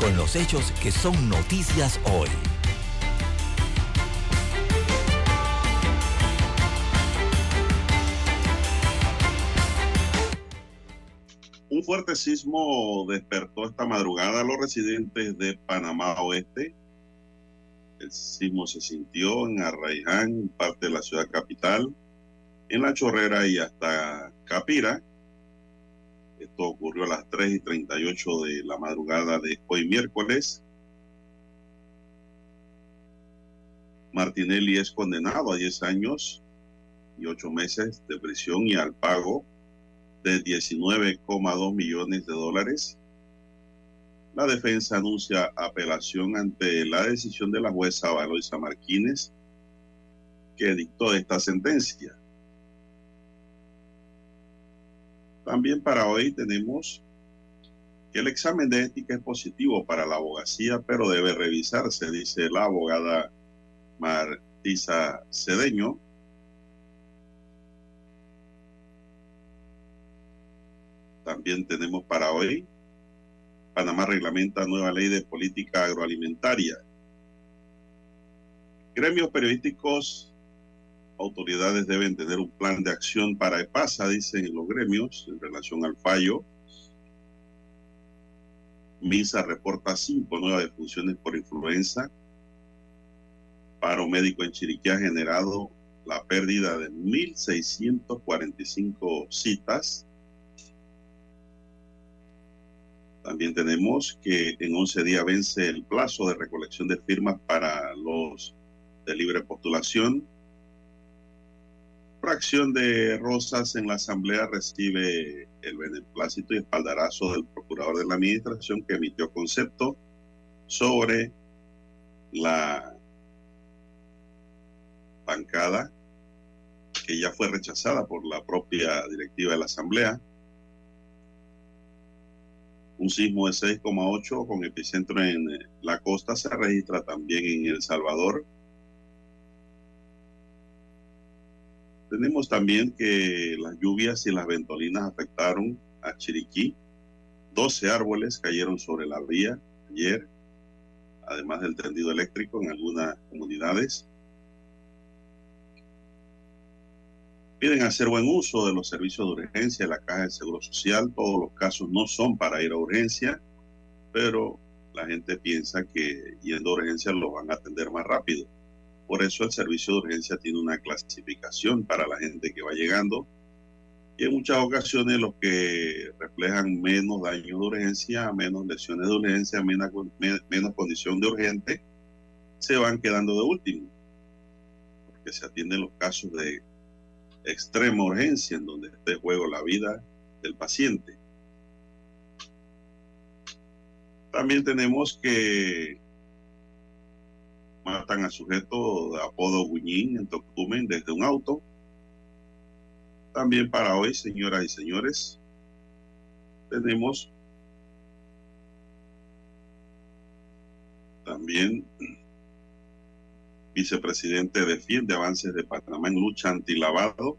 con los hechos que son noticias hoy. Un fuerte sismo despertó esta madrugada a los residentes de Panamá Oeste. El sismo se sintió en Arraiján, parte de la ciudad capital, en La Chorrera y hasta Capira esto ocurrió a las 3 y 38 de la madrugada de hoy miércoles. Martinelli es condenado a 10 años y 8 meses de prisión y al pago de 19,2 millones de dólares. La defensa anuncia apelación ante la decisión de la jueza Valoisa Martínez que dictó esta sentencia. También para hoy tenemos que el examen de ética es positivo para la abogacía, pero debe revisarse, dice la abogada Martiza Cedeño. También tenemos para hoy, Panamá reglamenta nueva ley de política agroalimentaria. Gremios periodísticos autoridades deben tener un plan de acción para EPASA, dicen los gremios, en relación al fallo. MISA reporta cinco nuevas defunciones por influenza. Paro médico en Chiriquí ha generado la pérdida de 1.645 citas. También tenemos que en 11 días vence el plazo de recolección de firmas para los de libre postulación fracción de Rosas en la Asamblea recibe el beneplácito y espaldarazo del procurador de la Administración que emitió concepto sobre la bancada que ya fue rechazada por la propia directiva de la Asamblea. Un sismo de 6,8 con epicentro en la costa se registra también en El Salvador Tenemos también que las lluvias y las ventolinas afectaron a Chiriquí. 12 árboles cayeron sobre la vía ayer, además del tendido eléctrico en algunas comunidades. Piden hacer buen uso de los servicios de urgencia de la Caja de Seguro Social. Todos los casos no son para ir a urgencia, pero la gente piensa que yendo a urgencia lo van a atender más rápido. Por eso el servicio de urgencia tiene una clasificación para la gente que va llegando y en muchas ocasiones los que reflejan menos daño de urgencia, menos lesiones de urgencia, menos, menos condición de urgente, se van quedando de último, porque se atienden los casos de extrema urgencia en donde esté en juego la vida del paciente. También tenemos que matan a sujeto de apodo Guñín en Tocumen desde un auto. También para hoy, señoras y señores, tenemos también vicepresidente defiende avances de Panamá en lucha antilavado.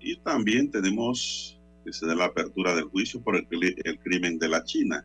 Y también tenemos que se dé la apertura del juicio por el crimen de la China.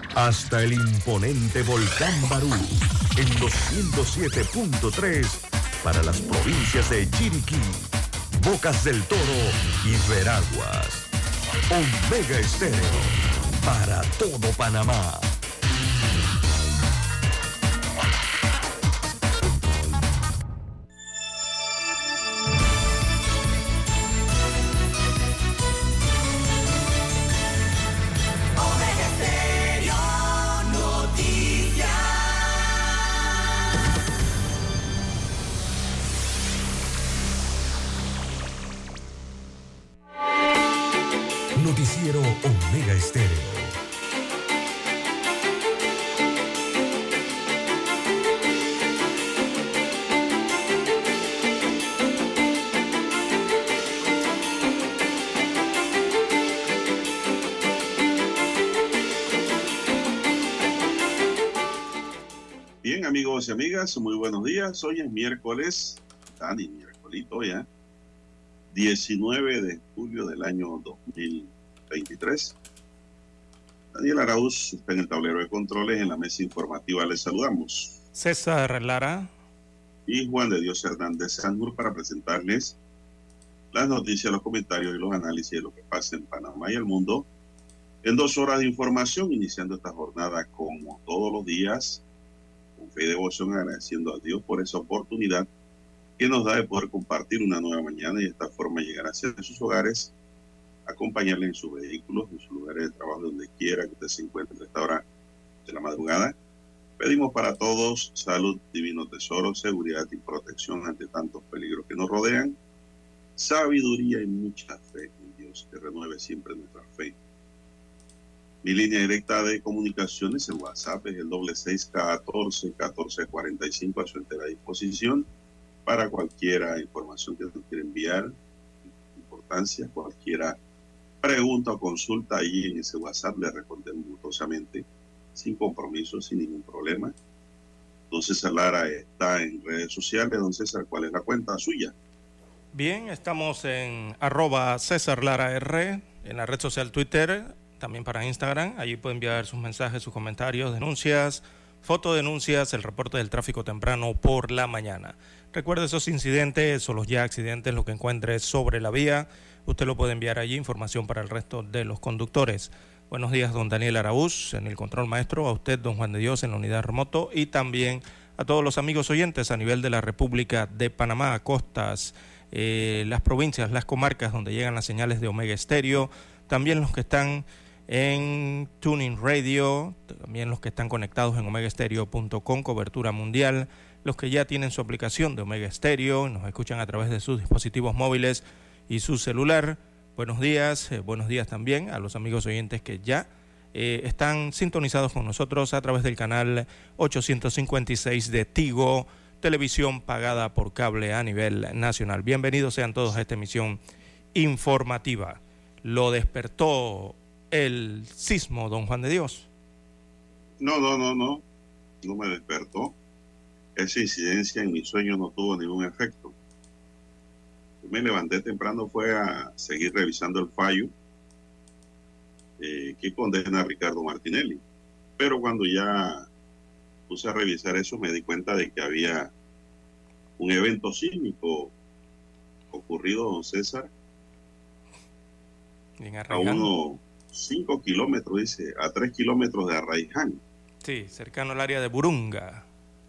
hasta el imponente volcán Barú en los 107.3 para las provincias de Chiriquí, Bocas del Toro y Veraguas. Omega Estéreo para todo Panamá. Muy buenos días. Hoy es miércoles, Dani, miércolito ya, 19 de julio del año 2023. Daniel Arauz está en el tablero de controles, en la mesa informativa les saludamos. César Lara. Y Juan de Dios Hernández Sangur para presentarles las noticias, los comentarios y los análisis de lo que pasa en Panamá y el mundo en dos horas de información, iniciando esta jornada como todos los días fe y devoción agradeciendo a Dios por esa oportunidad que nos da de poder compartir una nueva mañana y de esta forma llegar a sus hogares, acompañarle en sus vehículos, en sus lugares de trabajo, donde quiera que usted se encuentre a esta hora de la madrugada. Pedimos para todos salud, divino tesoro, seguridad y protección ante tantos peligros que nos rodean, sabiduría y mucha fe en Dios que renueve siempre nuestra fe mi línea directa de comunicaciones, el WhatsApp es el doble seis catorce catorce cuarenta y cinco a su entera disposición para cualquiera información que usted quiera enviar, importancia, cualquiera pregunta o consulta ahí en ese WhatsApp le respondemos gustosamente, sin compromiso, sin ningún problema. Don César Lara está en redes sociales. Don César, ¿cuál es la cuenta suya? Bien, estamos en arroba César Lara R, en la red social Twitter, también para Instagram. Allí puede enviar sus mensajes, sus comentarios, denuncias, fotodenuncias, el reporte del tráfico temprano por la mañana. Recuerde esos incidentes o los ya accidentes, lo que encuentre sobre la vía. Usted lo puede enviar allí, información para el resto de los conductores. Buenos días, don Daniel Araúz, en el control maestro, a usted, don Juan de Dios, en la unidad remoto, y también a todos los amigos oyentes a nivel de la República de Panamá, costas, eh, las provincias, las comarcas donde llegan las señales de Omega Estéreo, también los que están en Tuning Radio, también los que están conectados en omegastereo.com, cobertura mundial, los que ya tienen su aplicación de Omega Stereo, nos escuchan a través de sus dispositivos móviles y su celular. Buenos días, eh, buenos días también a los amigos oyentes que ya eh, están sintonizados con nosotros a través del canal 856 de Tigo, televisión pagada por cable a nivel nacional. Bienvenidos sean todos a esta emisión informativa. Lo despertó el sismo, don Juan de Dios? No, no, no, no. No me despertó. Esa incidencia en mi sueño no tuvo ningún efecto. Me levanté temprano, fue a seguir revisando el fallo eh, que condena a Ricardo Martinelli. Pero cuando ya puse a revisar eso, me di cuenta de que había un evento sísmico ocurrido, don César, a uno 5 kilómetros, dice, a 3 kilómetros de Arraiján. Sí, cercano al área de Burunga,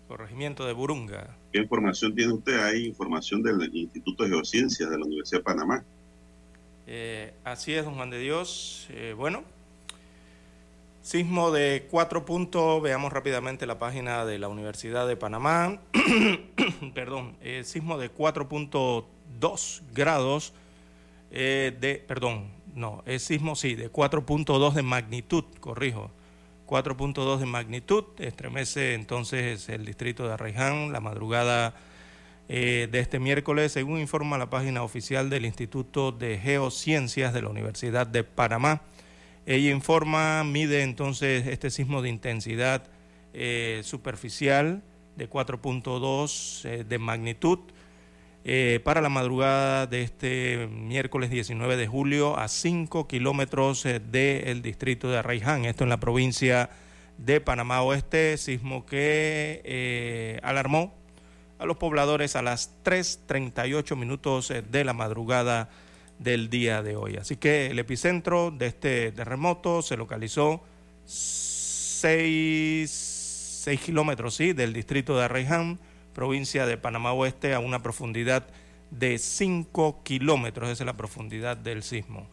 corregimiento de Burunga. ¿Qué información tiene usted ahí? Información del Instituto de Geociencias de la Universidad de Panamá. Eh, así es, don Juan de Dios. Eh, bueno, sismo de 4 puntos, veamos rápidamente la página de la Universidad de Panamá. perdón, eh, sismo de 4.2 grados de, perdón, no, es sismo, sí, de 4.2 de magnitud, corrijo. 4.2 de magnitud, estremece entonces el distrito de Arraiján la madrugada eh, de este miércoles, según informa la página oficial del Instituto de Geociencias de la Universidad de Panamá. Ella informa, mide entonces este sismo de intensidad eh, superficial de 4.2 eh, de magnitud eh, para la madrugada de este miércoles 19 de julio a 5 kilómetros del distrito de Arraiján, esto en la provincia de Panamá Oeste, sismo que alarmó a los pobladores a las 3.38 minutos de la madrugada del día de hoy. Así que el epicentro de este terremoto se localizó 6, kilómetros ¿sí? del distrito de Arraiján, provincia de Panamá Oeste, a una profundidad de 5 kilómetros. Esa es la profundidad del sismo.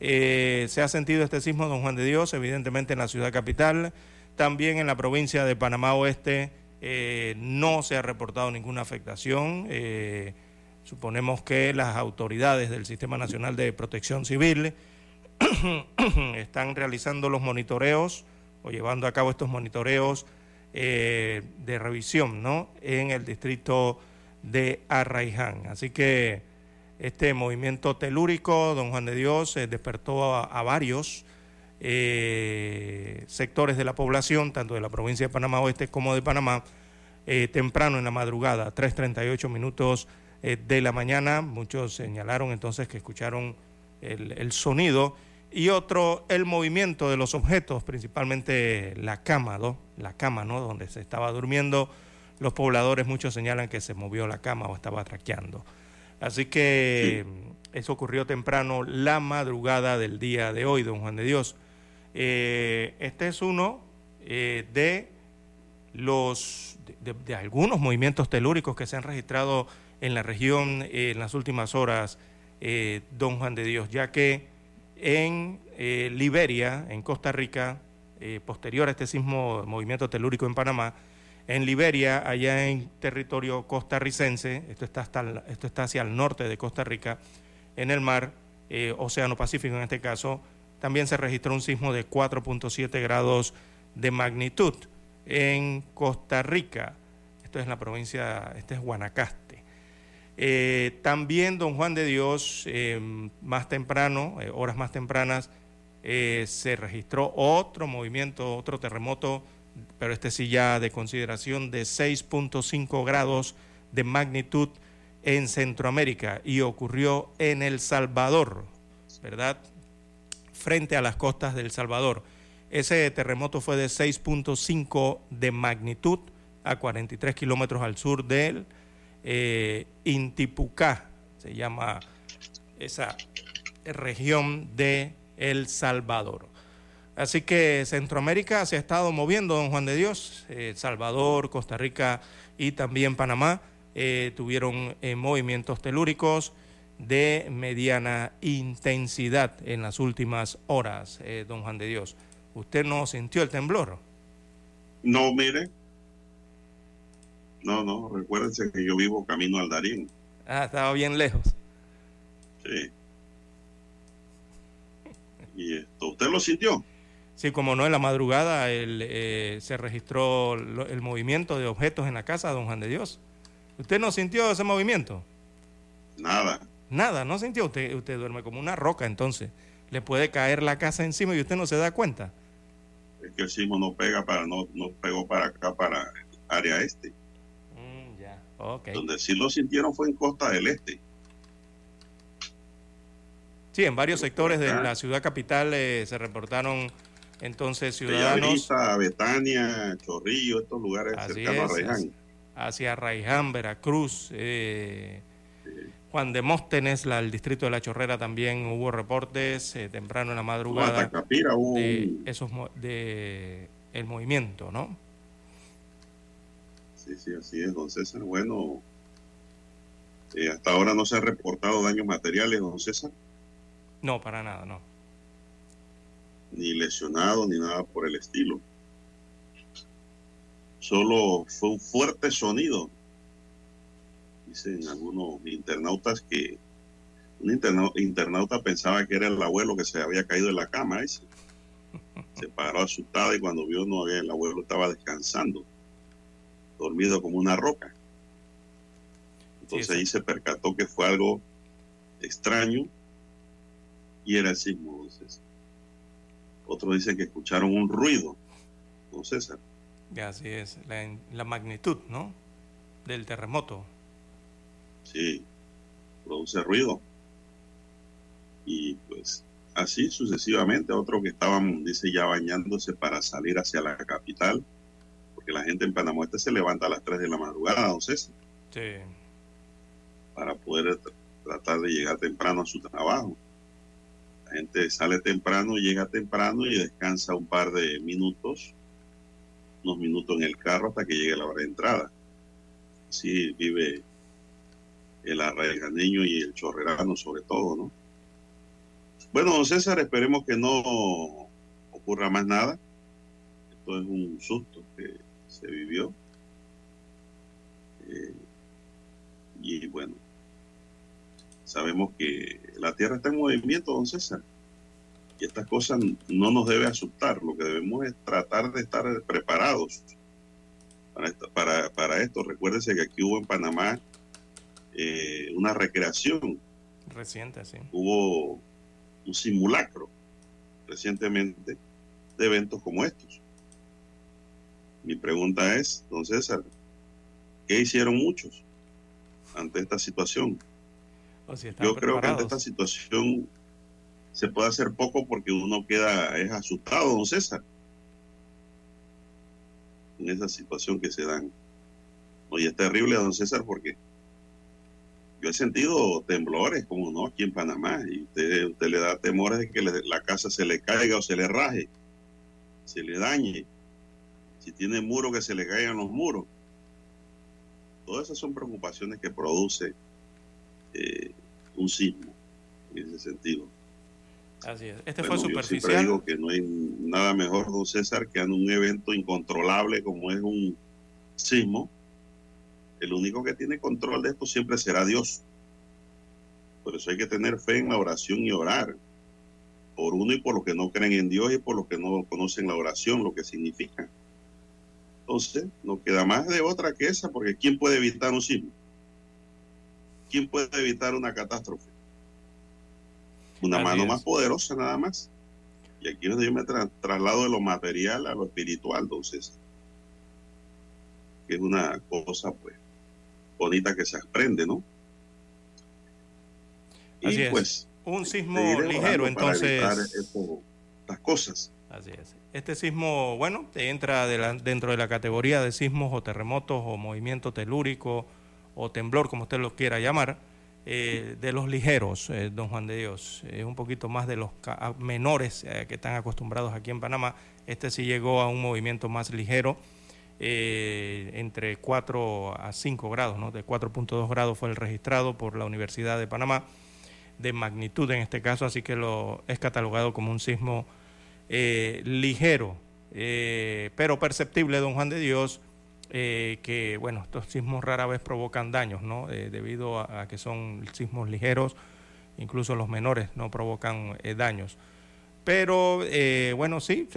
Eh, se ha sentido este sismo, don Juan de Dios, evidentemente en la ciudad capital, también en la provincia de Panamá Oeste. Eh, no se ha reportado ninguna afectación. Eh, Suponemos que las autoridades del Sistema Nacional de Protección Civil están realizando los monitoreos o llevando a cabo estos monitoreos eh, de revisión ¿no? en el distrito de Arraiján. Así que este movimiento telúrico, don Juan de Dios, eh, despertó a, varios eh, sectores de la población, tanto de la provincia de Panamá Oeste como de Panamá, temprano en la madrugada, 3.38 minutos de la mañana. Muchos señalaron entonces que escucharon el, sonido y otro el movimiento de los objetos, principalmente la cama, ¿no? la cama, ¿no? donde se estaba durmiendo. Los pobladores muchos señalan que se movió la cama o estaba traqueando. Así que eso ocurrió temprano la madrugada del día de hoy, don Juan de Dios. Eh, este es uno eh, de los de, algunos movimientos telúricos que se han registrado en la región eh, en las últimas horas, don Juan de Dios, ya que en eh, Liberia, en Costa Rica, posterior a este sismo movimiento telúrico en Panamá, en Liberia, allá en territorio costarricense, esto está, hacia el norte de Costa Rica, en el mar, Océano Pacífico en este caso, también se registró un sismo de 4.7 grados de magnitud en Costa Rica. Esto es la provincia, este es Guanacaste. Eh, también don Juan de Dios, eh, más temprano, eh, horas más tempranas, se registró otro movimiento, otro terremoto, pero este sí ya de consideración de 6.5 grados de magnitud en Centroamérica y ocurrió en El Salvador, ¿verdad? Frente a las costas del Salvador. Ese terremoto fue de 6.5 de magnitud a 43 kilómetros al sur del eh, Intipucá, se llama esa región de El Salvador. Así que Centroamérica se ha estado moviendo, don Juan de Dios, El Salvador, Costa Rica y también Panamá eh, tuvieron eh, movimientos telúricos de mediana intensidad en las últimas horas, don Juan de Dios. ¿Usted no sintió el temblor? No, mire, no, no, recuérdense que yo vivo camino al Darín. Ah, estaba bien lejos. Sí. ¿Y esto usted lo sintió? Sí, como no, en la madrugada eh, se registró el movimiento de objetos en la casa de don Juan de Dios. ¿Usted no sintió ese movimiento? Nada. Nada, no sintió. Usted, usted duerme como una roca, entonces. Le puede caer la casa encima y usted no se da cuenta. Es que el sismo no pega para, no, no pegó para acá, para el área este. Donde sí lo sintieron fue en Costa del Este. Sí, en varios sectores de la ciudad capital eh, se reportaron entonces ciudadanos. Betania, Chorrillo, estos lugares cercanos a Raiján. Hacia Raiján, Veracruz, eh, Juan de Móstenes, la, el distrito de La Chorrera también hubo reportes eh, temprano en la madrugada. de esos de el movimiento, ¿no? Sí, sí, así es, don César. Bueno, eh, hasta ahora no se han reportado daños materiales, don César. No, para nada, no. Ni lesionado, ni nada por el estilo. Solo fue un fuerte sonido. Dicen algunos internautas que un internauta pensaba que era el abuelo que se había caído en la cama ese. Se paró asustado y cuando vio no había, el abuelo estaba descansando dormido como una roca. Entonces ahí se percató que fue algo extraño y era el sismo. Otros dicen que escucharon un ruido, don César. Así es, la, la magnitud, ¿no? Del terremoto. Sí, produce ruido. Y pues así sucesivamente, otros que estaban, dice, ya bañándose para salir hacia la capital, porque la gente en Panamá este se levanta a las 3 de la madrugada, don César. Sí. Para poder tratar de llegar temprano a su trabajo. La gente sale temprano, llega temprano y descansa un par de minutos, unos minutos en el carro hasta que llegue la hora de entrada. Así vive el arraiganeño y el chorrerano sobre todo, ¿no? Bueno, don César, esperemos que no ocurra más nada. Esto es un susto que se vivió. Eh, y bueno, sabemos que la Tierra está en movimiento, don César. Y estas cosas no nos debe asustar. Lo que debemos es tratar de estar preparados para, para, para esto. Recuérdese que aquí hubo en Panamá eh, una recreación. Reciente, sí. Hubo un simulacro recientemente de eventos como estos. Mi pregunta es, don César, ¿qué hicieron muchos ante esta situación? Yo creo que ante esta situación se puede hacer poco porque uno queda es asustado, don César, en esa situación que se dan. Oye, es terrible, don César, porque yo he sentido temblores, como no, aquí en Panamá, y usted, usted le da temores de que la casa se le caiga o se le raje, se le dañe, si tiene muro que se le caigan los muros. Todas esas son preocupaciones que produce eh, un sismo en ese sentido. Así es. Este fue superficial. Yo siempre digo que no hay nada mejor, don César, que en un evento incontrolable como es un sismo, el único que tiene control de esto siempre será Dios. Por eso hay que tener fe en la oración y orar. Por uno y por los que no creen en Dios y por los que no conocen la oración, lo que significa. Entonces, no queda más de otra que esa, porque ¿quién puede evitar un sismo? ¿Quién puede evitar una catástrofe? Una mano más poderosa nada más. Y aquí es donde yo me traslado de lo material a lo espiritual, entonces, que es una cosa, pues, bonita que se aprende, ¿no? y pues, Un sismo ligero, entonces. las cosas. Así es. Este sismo, bueno, entra dentro de la categoría de sismos o terremotos o movimiento telúrico o temblor, como usted lo quiera llamar, eh, de los ligeros, eh, don Juan de Dios. Es un poquito más de los menores eh, que están acostumbrados aquí en Panamá. Este sí llegó a un movimiento más ligero entre 4 a 5 grados, ¿no? de 4.2 grados fue el registrado por la Universidad de Panamá, de magnitud en este caso, así que lo es catalogado como un sismo eh, ligero, eh, pero perceptible, don Juan de Dios, que bueno, estos sismos rara vez provocan daños, ¿no? debido a, que son sismos ligeros, incluso los menores no provocan daños. Pero eh, bueno, sí,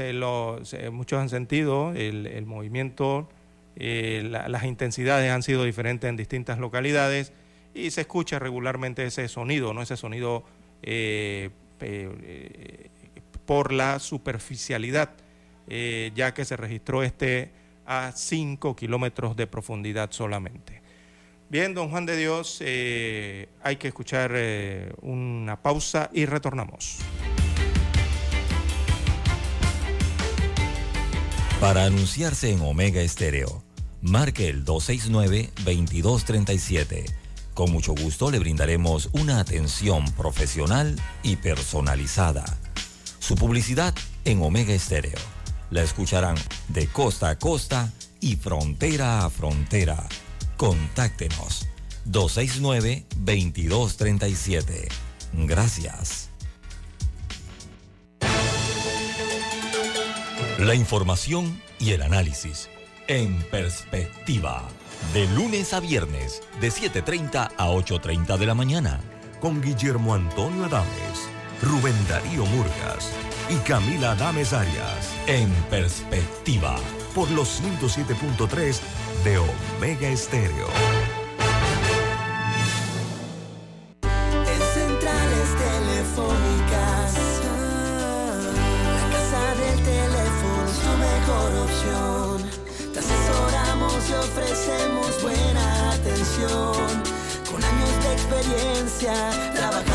muchos han sentido el, movimiento, eh, las intensidades han sido diferentes en distintas localidades y se escucha regularmente ese sonido, ¿no? ese sonido eh, por la superficialidad, ya que se registró este a 5 kilómetros de profundidad solamente. Bien, don Juan de Dios, hay que escuchar una pausa y retornamos. Para anunciarse en Omega Estéreo, marque el 269-2237. Con mucho gusto le brindaremos una atención profesional y personalizada. Su publicidad en Omega Estéreo. La escucharán de costa a costa y frontera a frontera. Contáctenos 269-2237. Gracias. La información y el análisis en perspectiva. De lunes a viernes, de 7.30 a 8.30 de la mañana. Con Guillermo Antonio Adames, Rubén Darío Murgas y Camila Dames Arias. En perspectiva, por los 107.3 de Omega Estéreo. En centrales telefónicas, la casa del teléfono es tu mejor opción. Te asesoramos y ofrecemos buena atención. Con años de experiencia, trabajamos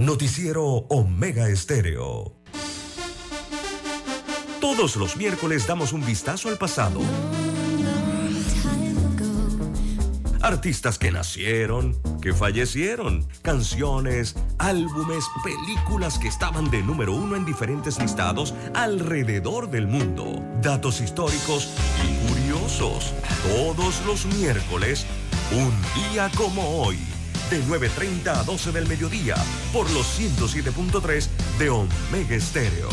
Noticiero Omega Estéreo. Todos los miércoles damos un vistazo al pasado. Artistas que nacieron, que fallecieron, canciones, álbumes, películas que estaban de número uno en diferentes listados alrededor del mundo. Datos históricos y curiosos. Todos los miércoles, un día como hoy de 9.30 a 12 del mediodía por los 107.3 de Omega Estéreo.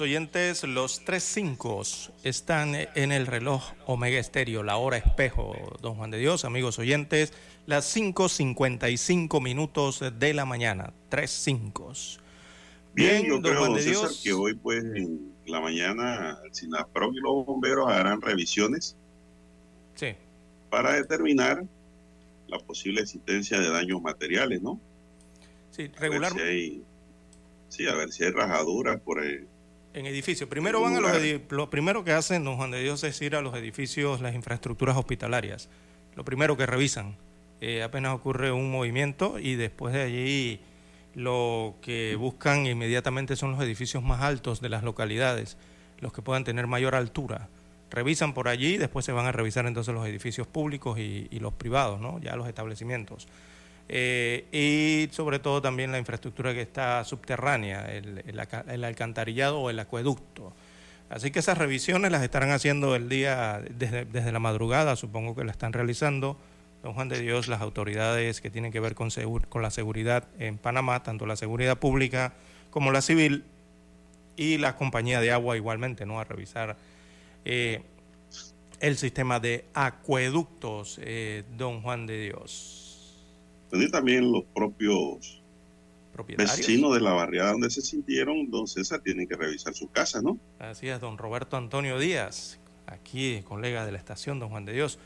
Amigos oyentes, los tres cinco están en el reloj Omega Estéreo, la hora espejo, don Juan de Dios, amigos oyentes, las 5.55 minutos de la mañana, tres cinco. Bien, yo creo, Juan de Dios, que hoy pues en la mañana el SINAPRO y los bomberos harán revisiones sí. para determinar la posible existencia de daños materiales, ¿no? Sí, regular. sí, a ver si hay rajaduras por el, en edificios. Primero van a los lo primero que hacen, don Juan de Dios, es ir a los edificios, las infraestructuras hospitalarias. Lo primero que revisan. Eh, apenas ocurre un movimiento y después de allí lo que buscan inmediatamente son los edificios más altos de las localidades, los que puedan tener mayor altura. Revisan por allí y después se van a revisar entonces los edificios públicos y, y los privados, ¿no? ya los establecimientos. Eh, y sobre todo también la infraestructura que está subterránea, el, alcantarillado o el acueducto. Así que esas revisiones las estarán haciendo el día, desde, la madrugada, supongo que la están realizando. Don Juan de Dios, las autoridades que tienen que ver con, con la seguridad en Panamá, tanto la seguridad pública como la civil, y la compañía de agua igualmente, ¿no? A revisar eh, el sistema de acueductos, eh, don Juan de Dios también los propios vecinos de la barriada donde se sintieron, don César, tienen que revisar su casa, ¿no? Así es, don Roberto Antonio Díaz, aquí colega de la estación, don Juan de Dios,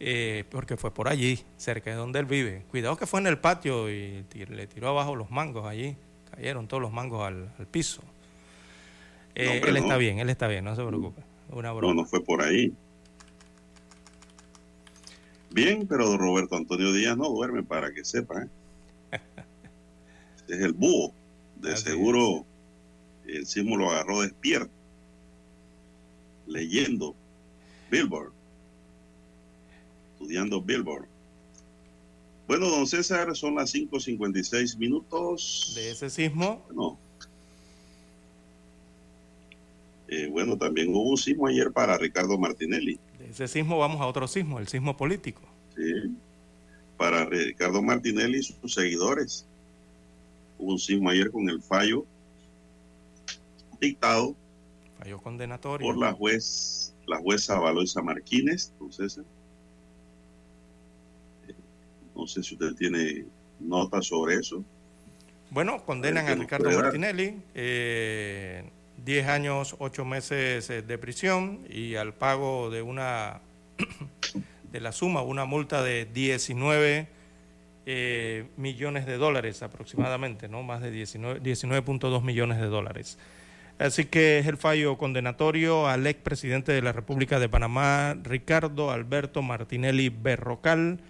eh, porque fue por allí, cerca de donde él vive. Cuidado que fue en el patio y le tiró abajo los mangos allí, cayeron todos los mangos al, piso. Eh, él está bien, él está bien, no se preocupe. Una broma. No, no fue por ahí. Bien, pero Roberto Antonio Díaz no duerme para que sepa. ¿eh? Este es el búho. De seguro el sismo lo agarró despierto, leyendo Billboard, estudiando Billboard. Bueno, don César, son las 5.56 minutos. ¿De ese sismo? No. Eh, bueno, también hubo un sismo ayer para Ricardo Martinelli ese sismo vamos a otro sismo, el sismo político. Sí, para Ricardo Martinelli y sus seguidores. Hubo un sismo ayer con el fallo dictado fallo condenatorio por la juez la jueza Valoisa Martínez entonces No sé si usted tiene notas sobre eso. Bueno, condenan a Ricardo Martinelli, eh, 10 años, 8 meses eh, de prisión y al pago de una de la suma, una multa de 19 eh, millones de dólares aproximadamente, ¿no? Más de 19.2 millones de dólares. Así que es el fallo condenatorio al expresidente de la República de Panamá, Ricardo Alberto Martinelli Berrocal.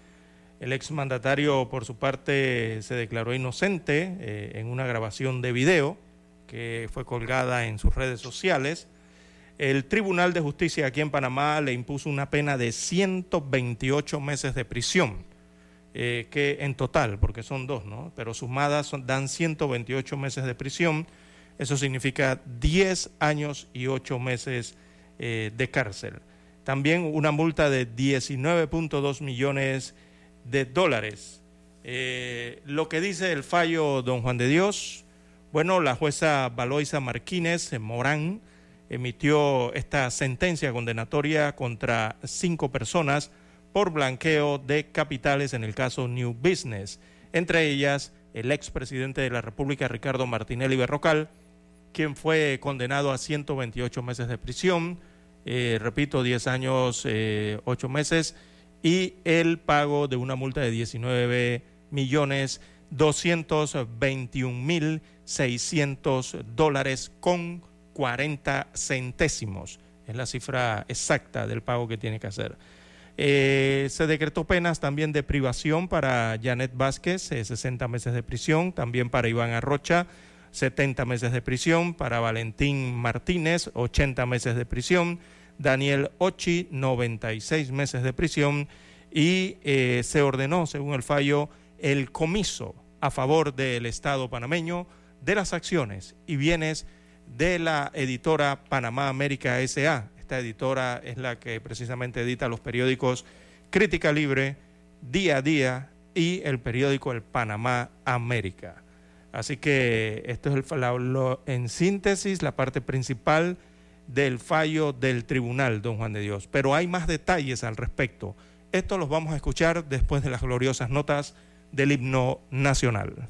El exmandatario, por su parte, se declaró inocente eh, en una grabación de video que fue colgada en sus redes sociales. El Tribunal de Justicia aquí en Panamá le impuso una pena de 128 meses de prisión, eh, que en total, porque son dos, ¿no? Pero sumadas dan 128 meses de prisión eso significa 10 años y 8 meses eh, de cárcel. También una multa de 19.2 millones de dólares. Eh, lo que dice el fallo don Juan de Dios, bueno, la jueza Valoisa Martínez Morán emitió esta sentencia condenatoria contra cinco personas por blanqueo de capitales en el caso New Business, entre ellas el expresidente de la República Ricardo Martinelli Berrocal, quien fue condenado a 128 meses de prisión, eh, repito, 10 años, eh, 8 meses, y el pago de una multa de 19 millones 221 mil 600 dólares con 40 centésimos. Es la cifra exacta del pago que tiene que hacer. Eh, se decretó penas también de privación para Janet Vázquez, 60 meses de prisión, también para Iván Arrocha, 70 meses de prisión, para Valentín Martínez, 80 meses de prisión, Daniel Ochi, 96 meses de prisión, y eh, se ordenó, según el fallo, el comiso a favor del Estado panameño de las acciones y bienes de la editora Panamá América SA. Esta editora es la que precisamente edita los periódicos Crítica Libre, Día a Día y el periódico El Panamá América. Así que esto es el, en síntesis la parte principal del fallo del tribunal, don Juan de Dios. Pero hay más detalles al respecto. Esto los vamos a escuchar después de las gloriosas notas del himno nacional.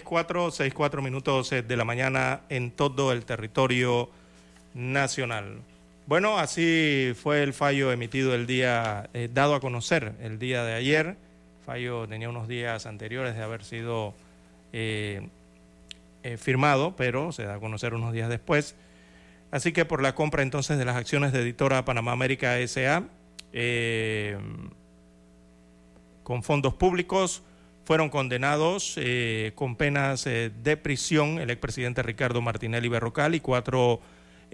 6.4, 6.4 minutos eh, de la mañana en todo el territorio nacional. Bueno, así fue el fallo emitido el día, eh, dado a conocer el día de ayer. Fallo tenía unos días anteriores de haber sido eh, firmado, pero se da a conocer unos días después. Así que por la compra entonces de las acciones de editora Panamá América SA con fondos públicos, fueron condenados con penas de prisión el expresidente Ricardo Martinelli Berrocal y cuatro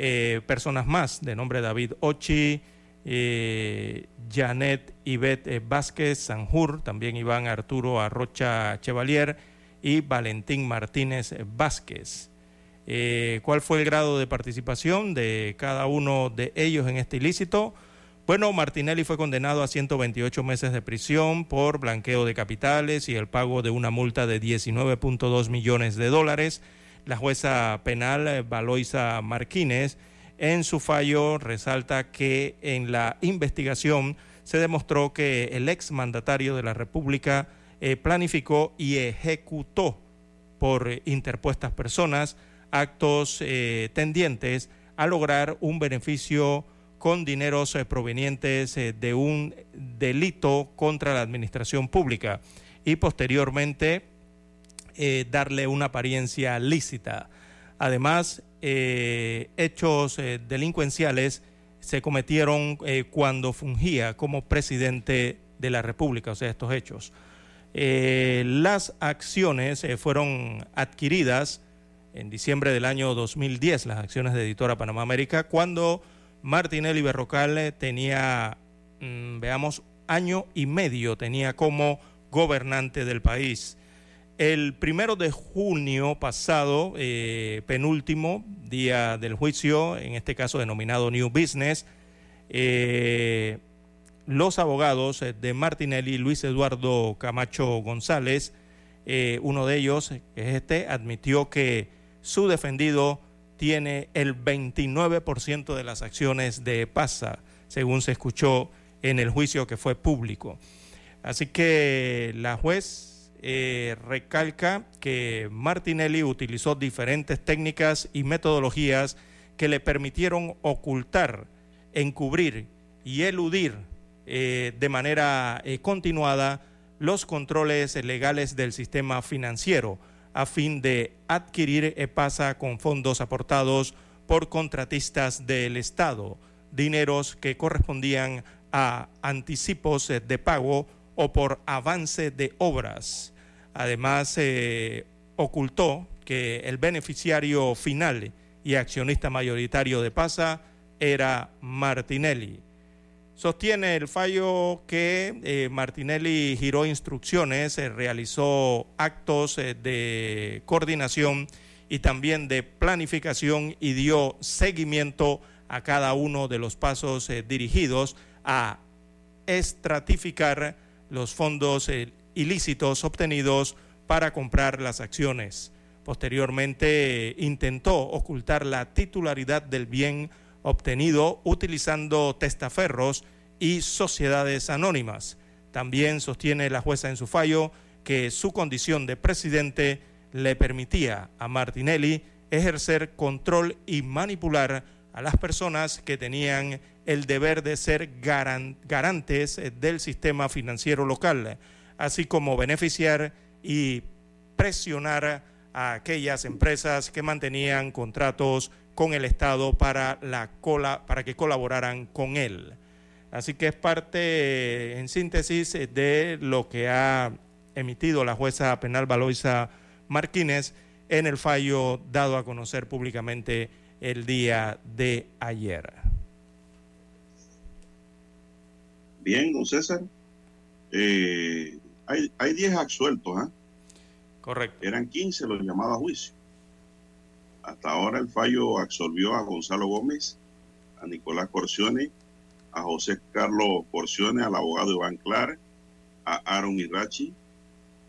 eh, personas más, de nombre David Ochi, eh, Janet Ivette eh, Vázquez Sanjur, también Iván Arturo Arrocha Chevalier y Valentín Martínez Vázquez. ¿Cuál fue el grado de participación de cada uno de ellos en este ilícito? Bueno, Martinelli fue condenado a 128 meses de prisión por blanqueo de capitales y el pago de una multa de 19.2 millones de dólares. La jueza penal eh, Valoisa Martínez en su fallo resalta que en la investigación se demostró que el ex mandatario de la República eh, planificó y ejecutó por interpuestas personas actos eh, tendientes a lograr un beneficio con dineros provenientes de un delito contra la administración pública y posteriormente eh, darle una apariencia lícita. Además, eh, hechos eh, delincuenciales se cometieron cuando fungía como presidente de la República, o sea, estos hechos. las acciones fueron adquiridas en diciembre del año 2010, las acciones de Editora Panamá América, cuando Martinelli Berrocal tenía, mm, veamos, año y medio tenía como gobernante del país. El primero de junio pasado, eh, penúltimo día del juicio, en este caso denominado New Business, eh, los abogados de Martinelli, Luis Eduardo Camacho González, eh, uno de ellos, que es este, admitió que su defendido tiene el 29% de las acciones de PASA, según se escuchó en el juicio que fue público. Así que la juez eh, recalca que Martinelli utilizó diferentes técnicas y metodologías que le permitieron ocultar, encubrir y eludir eh, de manera eh, continuada los controles legales del sistema financiero a fin de adquirir EPASA con fondos aportados por contratistas del Estado, dineros que correspondían a anticipos de pago o por avance de obras. Además, se ocultó que el beneficiario final y accionista mayoritario de PASA era Martinelli. Sostiene el fallo que eh, Martinelli giró instrucciones, eh, realizó actos eh, de coordinación y también de planificación y dio seguimiento a cada uno de los pasos dirigidos a estratificar los fondos eh, ilícitos obtenidos para comprar las acciones. Posteriormente intentó ocultar la titularidad del bien obtenido utilizando testaferros y sociedades anónimas. También sostiene la jueza en su fallo que su condición de presidente le permitía a Martinelli ejercer control y manipular a las personas que tenían el deber de ser garantes del sistema financiero local, así como beneficiar y presionar a aquellas empresas que mantenían contratos con el Estado para, la cola, para que colaboraran con él. Así que es parte, en síntesis, de lo que ha emitido la jueza penal Valoisa Martínez en el fallo dado a conocer públicamente el día de ayer. Bien, don César. Eh, hay 10 absueltos, ¿ah? Correcto. Eran 15 los llamados a juicio. Hasta ahora el fallo absolvió a Gonzalo Gómez, a Nicolás Corcione, a José Carlos Corcione, al abogado Iván Clar, a Aaron Irachi,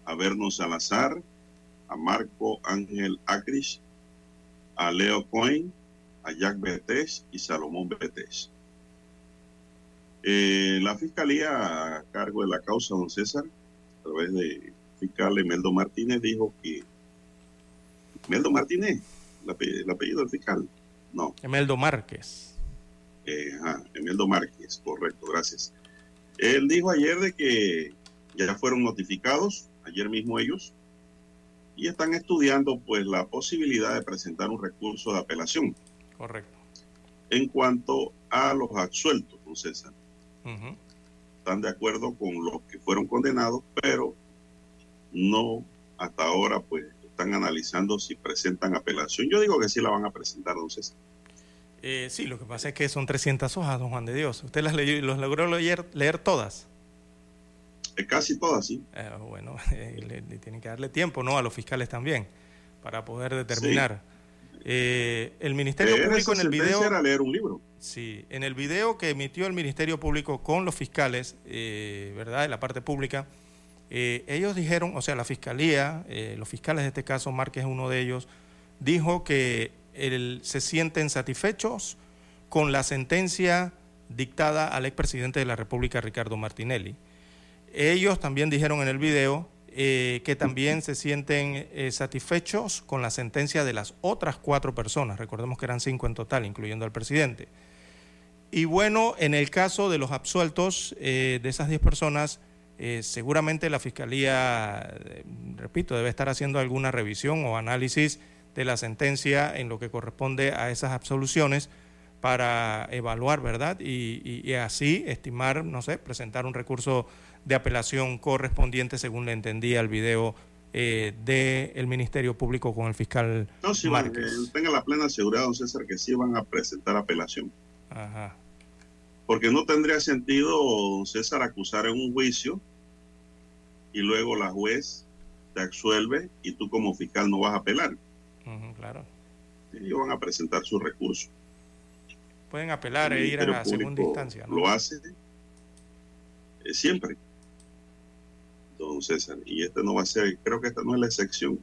a Berno Salazar, a Marco Ángel Acris, a Leo Cohen, a Jack Betés y Salomón Betés. Eh, la fiscalía a cargo de la causa, don César, a través de fiscal Emeldo Martínez, dijo que. Emeldo Martínez, el apellido, del fiscal. No. Emeldo Márquez. Eh, ajá, Emeldo Márquez, correcto, gracias. Él dijo ayer de que ya fueron notificados, ayer mismo ellos, y están estudiando pues la posibilidad de presentar un recurso de apelación. Correcto. En cuanto a los absueltos, don César. Están de acuerdo con los que fueron condenados, pero no hasta ahora pues están analizando si presentan apelación. Yo digo que sí la van a presentar, don César. Eh, sí, lo que pasa es que son 300 hojas, don Juan de Dios. ¿Usted las leyó, los logró leer, leer todas? Eh, casi todas, sí. Eh, bueno, le, tienen que darle tiempo, ¿no? A los fiscales también, para poder determinar. el Ministerio Público en el video... Era leer un libro. Sí, en el video que emitió el Ministerio Público con los fiscales, ¿verdad? En la parte pública, eh, ellos dijeron, o sea, la fiscalía, eh, los fiscales de este caso, Márquez es uno de ellos, dijo que se sienten satisfechos con la sentencia dictada al expresidente de la República, Ricardo Martinelli. Ellos también dijeron en el video eh, que también se sienten satisfechos con la sentencia de las otras cuatro personas, recordemos que eran cinco en total, incluyendo al presidente. Y bueno, en el caso de los absueltos de esas diez personas, eh, seguramente la Fiscalía, eh, repito, debe estar haciendo alguna revisión o análisis de la sentencia en lo que corresponde a esas absoluciones para evaluar, ¿verdad? Y, así estimar, no sé, presentar un recurso de apelación correspondiente según le entendía el video eh, del Ministerio Público con el fiscal no, sí, tenga la plena seguridad, don César, que sí van a presentar apelación. Ajá. Porque no tendría sentido, don César, acusar en un juicio y luego la juez te absuelve y tú como fiscal no vas a apelar. claro. Ellos van a presentar su recurso. Pueden apelar e ir a la segunda instancia. Lo hace eh, siempre. Don César. Y este no va a ser, creo que esta no es la excepción.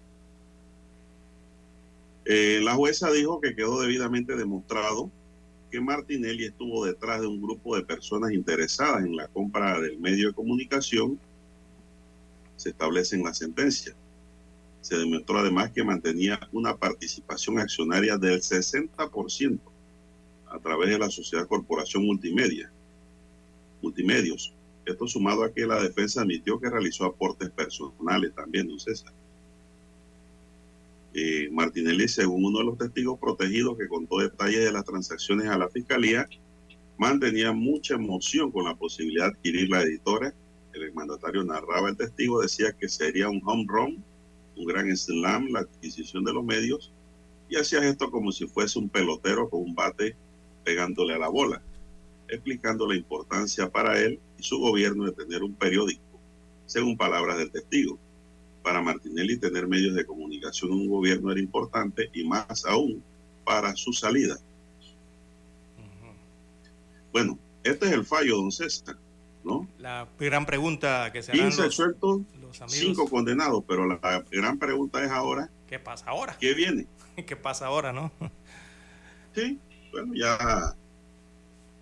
Eh, la jueza dijo que quedó debidamente demostrado que Martinelli estuvo detrás de un grupo de personas interesadas en la compra del medio de comunicación se establece en la sentencia. Se demostró además que mantenía una participación accionaria del 60% a través de la Sociedad Corporación Multimedia, Multimedios. Esto sumado a que la defensa admitió que realizó aportes personales también, don César. Eh, Martinelli, según uno de los testigos protegidos que contó detalles de las transacciones a la fiscalía, mantenía mucha emoción con la posibilidad de adquirir la editora el mandatario narraba el testigo, decía que sería un home run, un gran slam, la adquisición de los medios, y hacía esto como si fuese un pelotero con un bate pegándole a la bola, explicando la importancia para él y su gobierno de tener un periódico, según palabras del testigo. Para Martinelli tener medios de comunicación en un gobierno era importante y más aún para su salida. Bueno, este es el fallo, don César. La gran pregunta que se 15 sueltos, 5 condenados, pero la gran pregunta es ahora. ¿Qué pasa ahora? ¿Qué viene? ¿Qué pasa ahora, no? sí, bueno, ya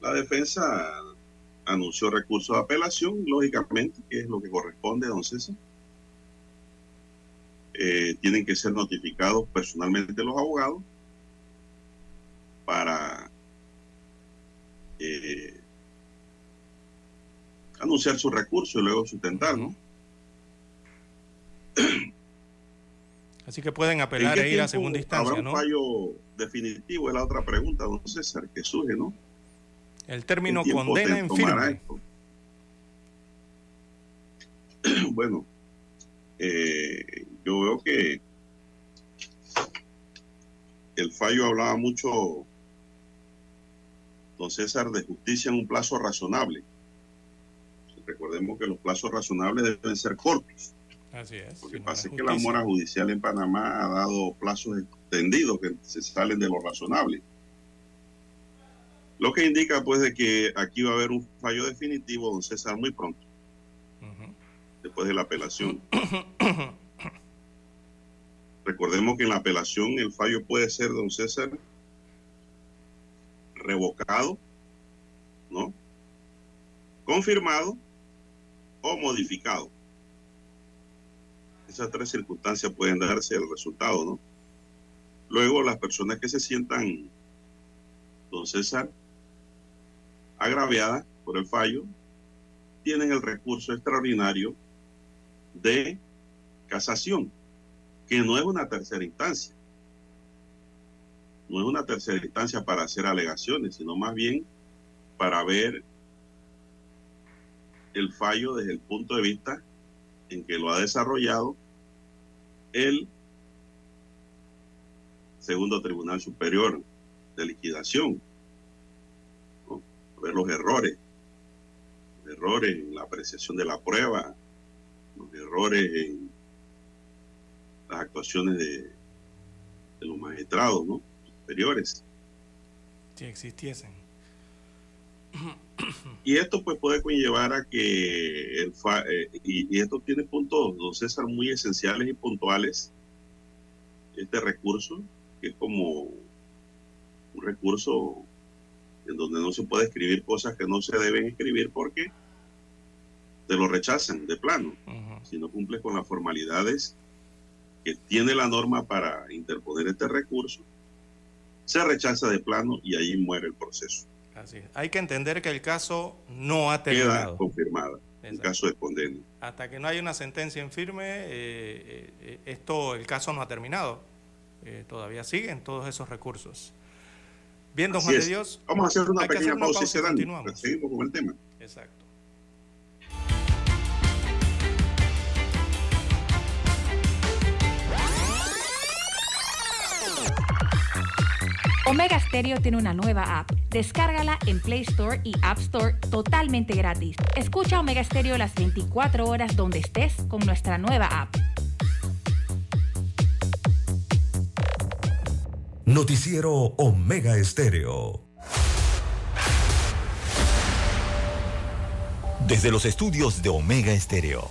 la defensa anunció recurso de apelación, lógicamente, que es lo que corresponde a don César. Eh, tienen que ser notificados personalmente los abogados para eh, anunciar su recurso y luego sustentar, ¿no? Así que pueden apelar e ir a segunda instancia, habrá un fallo definitivo es la otra pregunta, don César, que surge, ¿no? El término condena en firme. bueno, eh, yo veo que el fallo hablaba mucho, don César, de justicia en un plazo razonable. Recordemos que los plazos razonables deben ser cortos. Así es. Lo que pasa es que la mora judicial en Panamá ha dado plazos extendidos que se salen de lo razonable. Lo que indica pues de que aquí va a haber un fallo definitivo, don César, muy pronto, después de la apelación. Recordemos que en la apelación el fallo puede ser, don César, revocado, ¿no? Confirmado o modificado. Esas tres circunstancias pueden darse el resultado, ¿no? Luego las personas que se sientan, don César, agraviadas por el fallo, tienen el recurso extraordinario de casación, que no es una tercera instancia. No es una tercera instancia para hacer alegaciones, sino más bien para ver el fallo desde el punto de vista en que lo ha desarrollado el segundo Tribunal Superior de Liquidación. Ver los errores, los errores en la apreciación de la prueba, los errores en las actuaciones de, de los magistrados ¿no? superiores. Si existiesen. Y esto pues puede conllevar a que el fa- eh, y, y esto tiene puntos, don César, muy esenciales y puntuales. Este recurso, que es como un recurso en donde no se puede escribir cosas que no se deben escribir porque te lo rechazan de plano. Si no cumple con las formalidades que tiene la norma para interponer este recurso, se rechaza de plano y ahí muere el proceso. Así es. Hay que entender que el caso no ha Queda terminado. confirmada en Exacto. caso de condena. Hasta que no haya una sentencia en firme, eh, eh, eh, esto, el caso no ha terminado. Eh, todavía siguen todos esos recursos. Bien, don Así Juan es. de Dios. Vamos a hacer una pequeña hacer una pausa y pausa se y dan. continuamos. Seguimos con el tema. Exacto. Omega Stereo tiene una nueva app. Descárgala en Play Store y App Store totalmente gratis. Escucha Omega Stereo las 24 horas donde estés con nuestra nueva app. Noticiero Omega Estéreo. Desde los estudios de Omega Estéreo,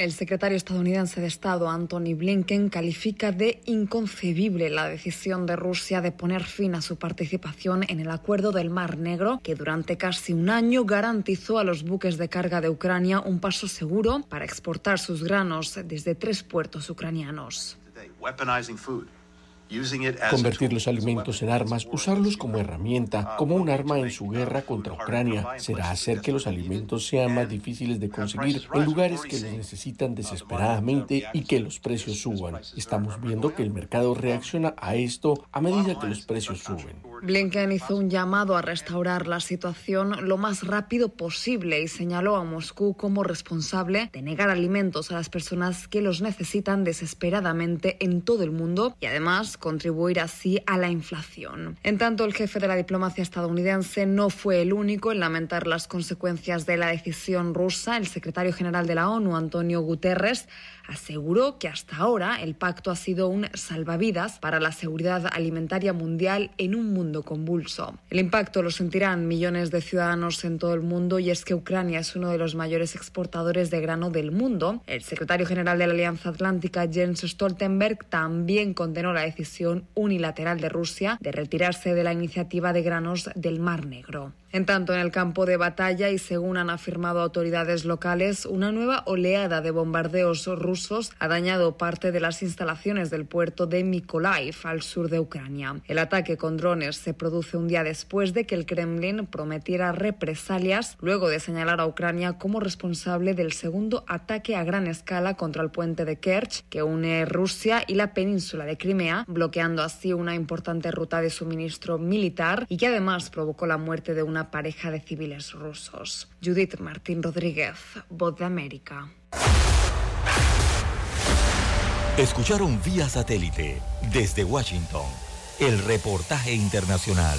El secretario estadounidense de Estado, Anthony Blinken, califica de inconcebible la decisión de Rusia de poner fin a su participación en el acuerdo del Mar Negro, que durante casi un año garantizó a los buques de carga de Ucrania un paso seguro para exportar sus granos desde tres puertos ucranianos. Convertir los alimentos en armas, usarlos como herramienta, como un arma en su guerra contra Ucrania, será hacer que los alimentos sean más difíciles de conseguir en lugares que los necesitan desesperadamente y que los precios suban. Estamos viendo que el mercado reacciona a esto a medida que los precios suben. Blinken hizo un llamado a restaurar la situación lo más rápido posible y señaló a Moscú como responsable de negar alimentos a las personas que los necesitan desesperadamente en todo el mundo y además contribuir así a la inflación. En tanto, el jefe de la diplomacia estadounidense no fue el único en lamentar las consecuencias de la decisión rusa. El secretario general de la ONU, Antonio Guterres, aseguró que hasta ahora el pacto ha sido un salvavidas para la seguridad alimentaria mundial en un mundo convulso. El impacto lo sentirán millones de ciudadanos en todo el mundo y es que Ucrania es uno de los mayores exportadores de grano del mundo. El secretario general de la Alianza Atlántica, Jens Stoltenberg, también condenó la decisión unilateral de Rusia de retirarse de la iniciativa de granos del Mar Negro. En tanto, en el campo de batalla y según han afirmado autoridades locales, una nueva oleada de bombardeos rusos ha dañado parte de las instalaciones del puerto de Mykolaiv al sur de Ucrania. El ataque con drones se produce un día después de que el Kremlin prometiera represalias luego de señalar a Ucrania como responsable del segundo ataque a gran escala contra el puente de Kerch que une Rusia y la península de Crimea, bloqueando así una importante ruta de suministro militar y que además provocó la muerte de una pareja de civiles rusos. Judith Martín Rodríguez, Voz de América. Escucharon vía satélite desde Washington el reportaje internacional.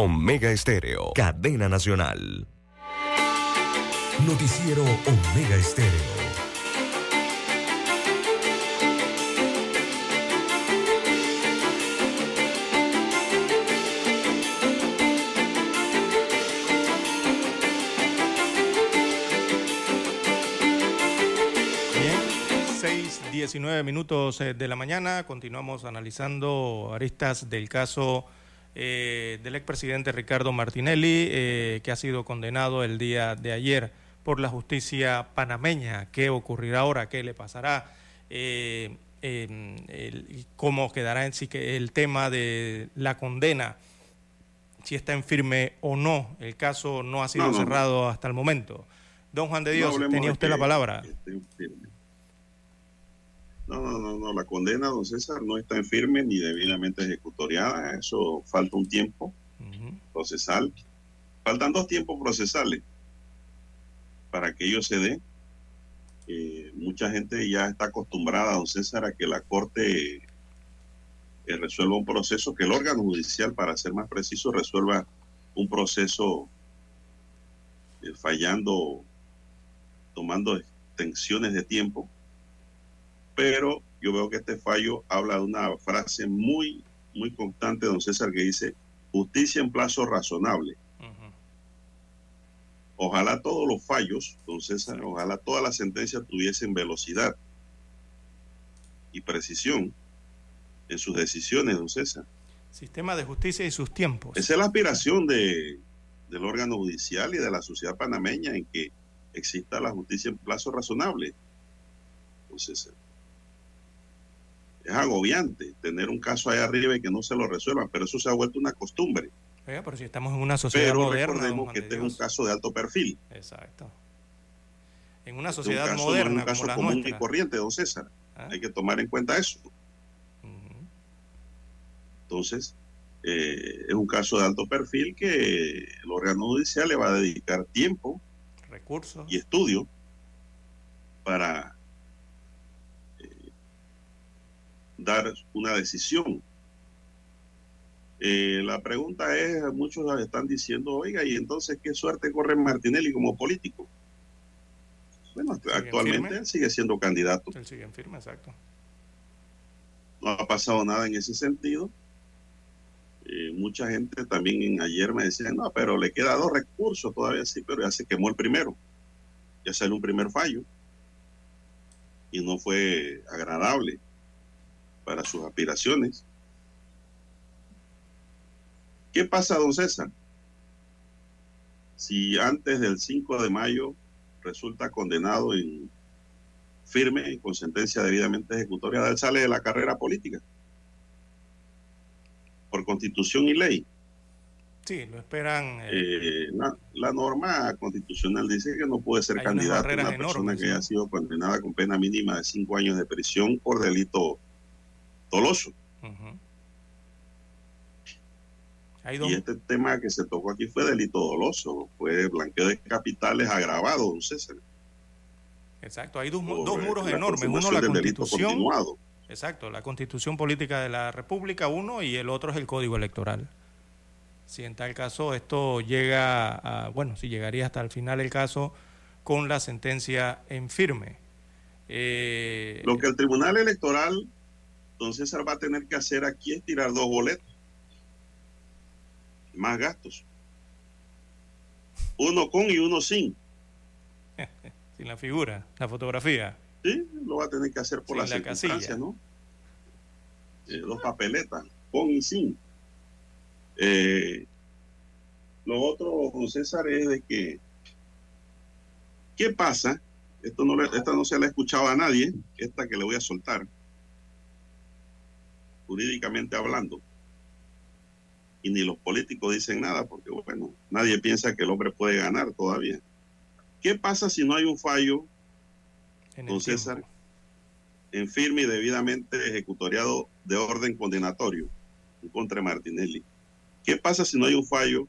Omega Estéreo, cadena nacional. Noticiero Omega Estéreo. Bien, 6, 19 minutos eh, de la mañana. Continuamos analizando aristas del caso eh, del expresidente Ricardo Martinelli, eh, que ha sido condenado el día de ayer por la justicia panameña. ¿Qué ocurrirá ahora? ¿Qué le pasará? Eh, el- ¿Cómo quedará en sí que el tema de la condena? Si está en firme o no. El caso no ha sido No, no, no. cerrado hasta el momento. Don Juan de Dios, tenía de usted que- la palabra. que. No, no, no, no, la condena, don César, no está en firme ni debidamente ejecutoriada. Eso falta un tiempo procesal. Faltan dos tiempos procesales para que ello se dé. Eh, mucha gente ya está acostumbrada, don César, a que la Corte eh, resuelva un proceso, que el órgano judicial, para ser más preciso, resuelva un proceso eh, fallando, tomando extensiones de tiempo. Pero yo veo que este fallo habla de una frase muy, muy constante, don César, que dice justicia en plazo razonable. Ojalá todos los fallos, don César, ojalá todas las sentencias tuviesen velocidad y precisión en sus decisiones, don César. Sistema de justicia y sus tiempos. Esa es la aspiración de, del órgano judicial y de la sociedad panameña en que exista la justicia en plazo razonable. Entonces, es agobiante tener un caso ahí arriba y que no se lo resuelvan, pero eso se ha vuelto una costumbre. Oiga, pero si estamos en una sociedad Pero moderna. recordemos que este es un caso de alto perfil. Exacto. En una Este es sociedad un caso, moderna no es un caso como común nuestra. y corriente, don César. ¿ah? Hay que tomar en cuenta eso. Entonces, eh, es un caso de alto perfil que el órgano judicial le va a dedicar tiempo Recursos. y estudio para eh, dar una decisión. Eh, la pregunta es, muchos están diciendo, oiga, ¿y entonces qué suerte corre Martinelli como político? Bueno, actualmente firme? él sigue siendo candidato. Él sigue en firme, exacto. no ha pasado nada en ese sentido. Eh, mucha gente también en ayer me decía, no, pero le queda dos recursos todavía sí, pero ya se quemó el primero. Ya salió un primer fallo. Y no fue agradable para sus aspiraciones. ¿Qué pasa, don César? Si antes del 5 de mayo resulta condenado en firme y con sentencia debidamente ejecutoria, él sale de la carrera política por constitución y ley. Sí, lo esperan. eh, Eh, la, la norma constitucional dice que no puede ser candidato barreras una persona enormes, que haya sido condenada con pena mínima de cinco años de prisión por delito doloso. Y este tema que se tocó aquí fue delito doloso, fue blanqueo de capitales agravado, don César. exacto, hay dos, por, dos muros enormes. Uno la constitución continuado. exacto, la constitución política de la República, uno, y el otro es el código electoral. Si en tal caso esto llega a, bueno, si llegaría hasta el final el caso con la sentencia en firme. Eh, Lo que el Tribunal Electoral, don César, va a tener que hacer aquí es tirar dos boletos. Más gastos. Uno con y uno sin. sin la figura, la fotografía. Sí, lo va a tener que hacer por la circunstancia, ¿no? Eh, dos papeletas, con y sin. Eh, lo otro, don César, es de que, ¿qué pasa? Esto no esta no se la ha escuchado a nadie, esta que le voy a soltar, jurídicamente hablando. Y ni los políticos dicen nada, porque bueno, nadie piensa que el hombre puede ganar todavía. ¿Qué pasa si no hay un fallo, don César, en firme y debidamente ejecutoriado de orden condenatorio en contra Martinelli? ¿Qué pasa si no hay un fallo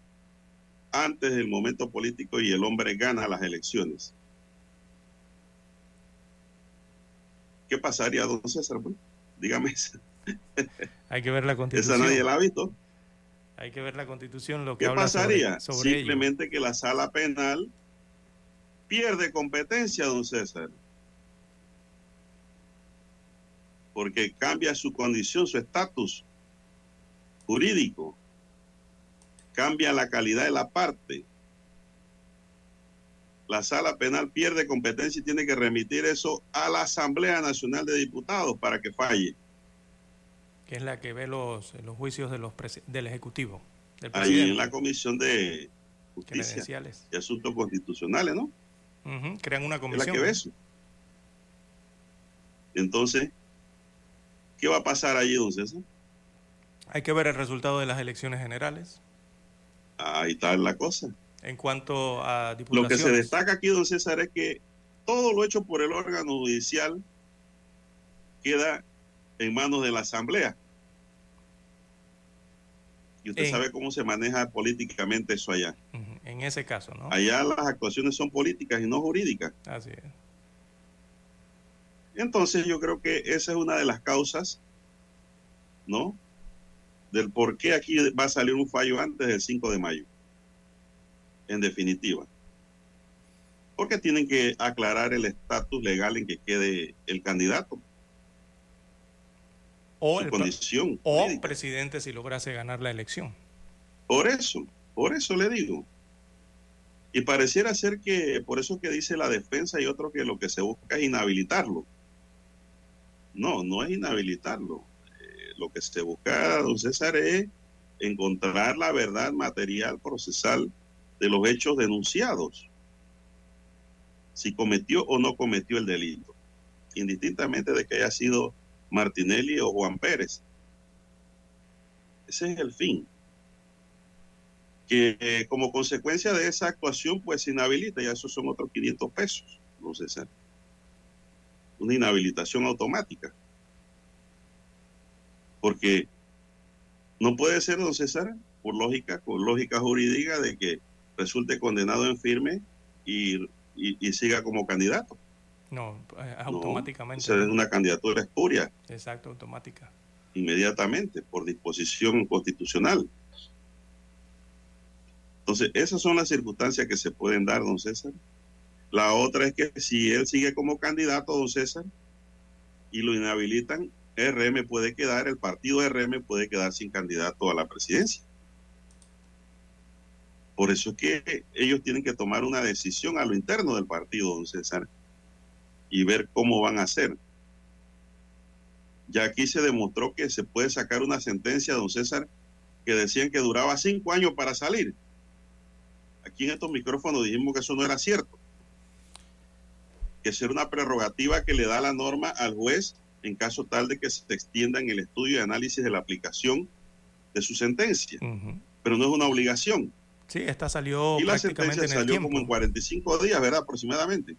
antes del momento político y el hombre gana las elecciones? ¿Qué pasaría, don César? dígame. Hay que ver la constitución. Esa nadie la ha visto. Hay que ver la constitución. Lo que ¿Qué pasaría? Simplemente que la sala penal pierde competencia, don César. Porque cambia su condición, su estatus jurídico cambia la calidad de la parte. La sala penal pierde competencia y tiene que remitir eso a la Asamblea Nacional de Diputados para que falle. Que es la que ve los, los juicios de los del Ejecutivo. Ahí en la Comisión de Justicia y Asuntos Constitucionales, ¿no? Crean una comisión. Es la que ve eso. Entonces, ¿qué va a pasar allí, don César? Hay que ver el resultado de las elecciones generales. Ahí está la cosa. En cuanto a Lo que se destaca aquí, don César, es que todo lo hecho por el órgano judicial queda en manos de la Asamblea. Y usted sabe cómo se maneja políticamente eso allá. En ese caso, ¿no? Allá las actuaciones son políticas y no jurídicas. Así es. Entonces yo creo que esa es una de las causas, ¿no? del por qué aquí va a salir un fallo antes del 5 de mayo. En definitiva. Porque tienen que aclarar el estatus legal en que quede el candidato. O el condición. O presidente si lograse ganar la elección. Por eso, por eso le digo. Y pareciera ser que, por eso que dice la defensa y otro que lo que se busca es inhabilitarlo. No, no es inhabilitarlo lo que se busca, don César, es encontrar la verdad material procesal de los hechos denunciados. Si cometió o no cometió el delito, indistintamente de que haya sido Martinelli o Juan Pérez. Ese es el fin. Que eh, como consecuencia de esa actuación, pues se inhabilita, y esos son otros 500 pesos, don César. Una inhabilitación automática. Porque no puede ser, don César, por lógica, con lógica jurídica, de que resulte condenado en firme y, siga como candidato. No, eh, automáticamente. es una candidatura espuria. Exacto, automática. Inmediatamente, por disposición constitucional. Entonces, esas son las circunstancias que se pueden dar, don César. La otra es que si él sigue como candidato, don César, y lo inhabilitan, RM puede quedar, el partido RM puede quedar sin candidato a la presidencia. Por eso es que ellos tienen que tomar una decisión a lo interno del partido, don César, y ver cómo van a hacer. Ya aquí se demostró que se puede sacar una sentencia, don César, que decían que duraba cinco años para salir. Aquí en estos micrófonos dijimos que eso no era cierto. Que ser una prerrogativa que le da la norma al juez en caso tal de que se extienda en el estudio y análisis de la aplicación de su sentencia. Pero no es una obligación. Sí, esta salió y la sentencia salió como en 45 días, ¿verdad? Aproximadamente.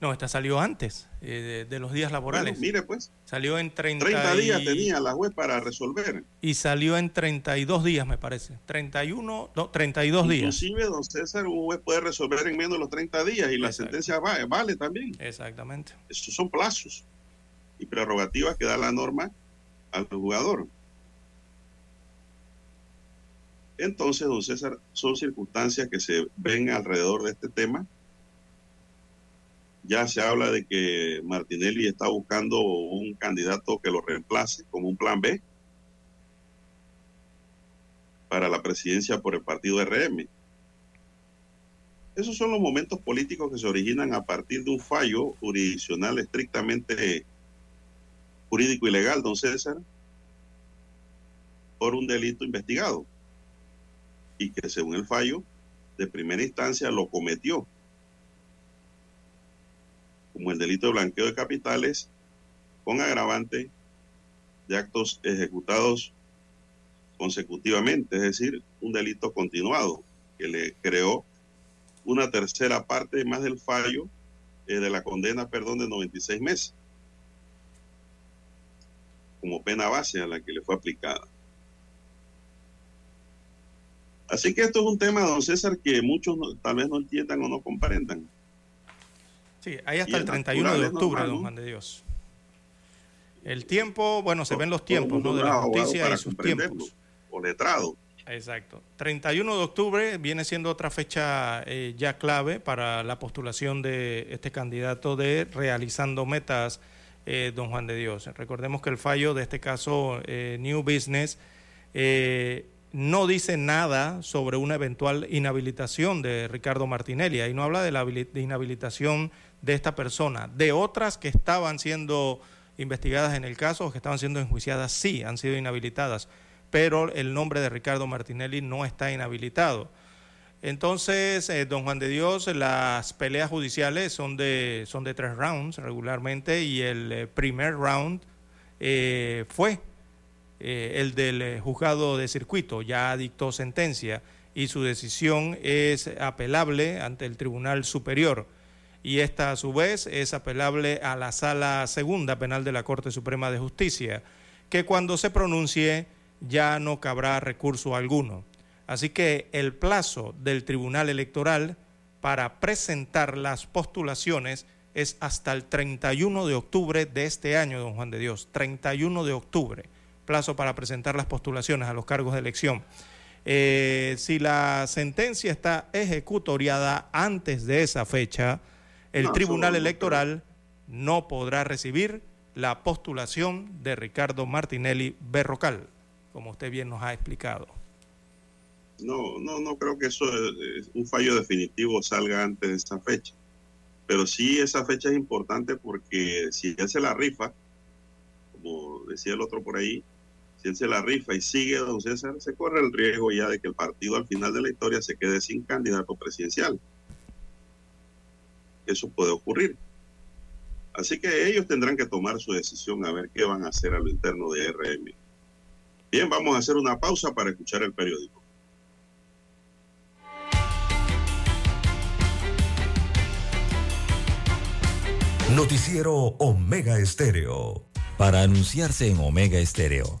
No, esta salió antes eh, de, los días laborales. mire, pues. Salió en 30, 30 días tenía la web para resolver. Y salió en 32 días, me parece. 31, no, 32 días. Inclusive, don César, un juez puede resolver en menos de los 30 días y la sentencia vale, vale también. Exactamente. Estos son plazos. y prerrogativas que da la norma al jugador. Entonces, don César, son circunstancias que se ven alrededor de este tema. Ya se habla de que Martinelli está buscando un candidato que lo reemplace como un plan B para la presidencia por el partido RM. Esos son los momentos políticos que se originan a partir de un fallo jurisdiccional estrictamente jurídico y legal, don César, por un delito investigado y que según el fallo de primera instancia lo cometió, como el delito de blanqueo de capitales con agravante de actos ejecutados consecutivamente, es decir, un delito continuado que le creó una tercera parte más del fallo eh, de la condena, perdón, de 96 meses como pena base a la que le fue aplicada. Así que esto es un tema, don César, que muchos tal vez no entiendan o no comprendan. Sí, hay hasta el 31 de octubre, don Juan de Dios. El tiempo, bueno, se ven los tiempos, ¿no? De la justicia y sus tiempos. O letrado. Exacto. 31 de octubre viene siendo otra fecha eh, ya clave para la postulación de este candidato de realizando metas, eh, don Juan de Dios. Recordemos que el fallo de este caso, eh, New Business, no dice nada sobre una eventual inhabilitación de Ricardo Martinelli. Ahí no habla de la inhabilitación de esta persona. De otras que estaban siendo investigadas en el caso o que estaban siendo enjuiciadas, sí, han sido inhabilitadas. Pero el nombre de Ricardo Martinelli no está inhabilitado. Entonces, eh, don Juan de Dios, las peleas judiciales son de, son de tres rounds regularmente y el eh, primer round eh, fue eh, el del eh, juzgado de circuito. Ya dictó sentencia y su decisión es apelable ante el Tribunal Superior. Y esta a su vez es apelable a la Sala Segunda Penal de la Corte Suprema de Justicia, que cuando se pronuncie ya no cabrá recurso alguno. Así que el plazo del Tribunal Electoral para presentar las postulaciones es hasta el 31 de octubre de este año, don Juan de Dios, 31 de octubre plazo para presentar las postulaciones a los cargos de elección. Eh, si la sentencia está ejecutoriada antes de esa fecha, el Tribunal Electoral no podrá recibir la postulación de Ricardo Martinelli Berrocal, como usted bien nos ha explicado. No, no, no creo que eso es un fallo definitivo salga antes de esa fecha. Pero sí esa fecha es importante porque si él se la rifa, como decía el otro por ahí, si él se la rifa y sigue, don César, se corre el riesgo ya de que el partido al final de la historia se quede sin candidato presidencial. Eso puede ocurrir. Así que ellos tendrán que tomar su decisión a ver qué van a hacer a lo interno de RM. Bien, vamos a hacer una pausa para escuchar el periódico. Noticiero Omega Estéreo. Para anunciarse en Omega Estéreo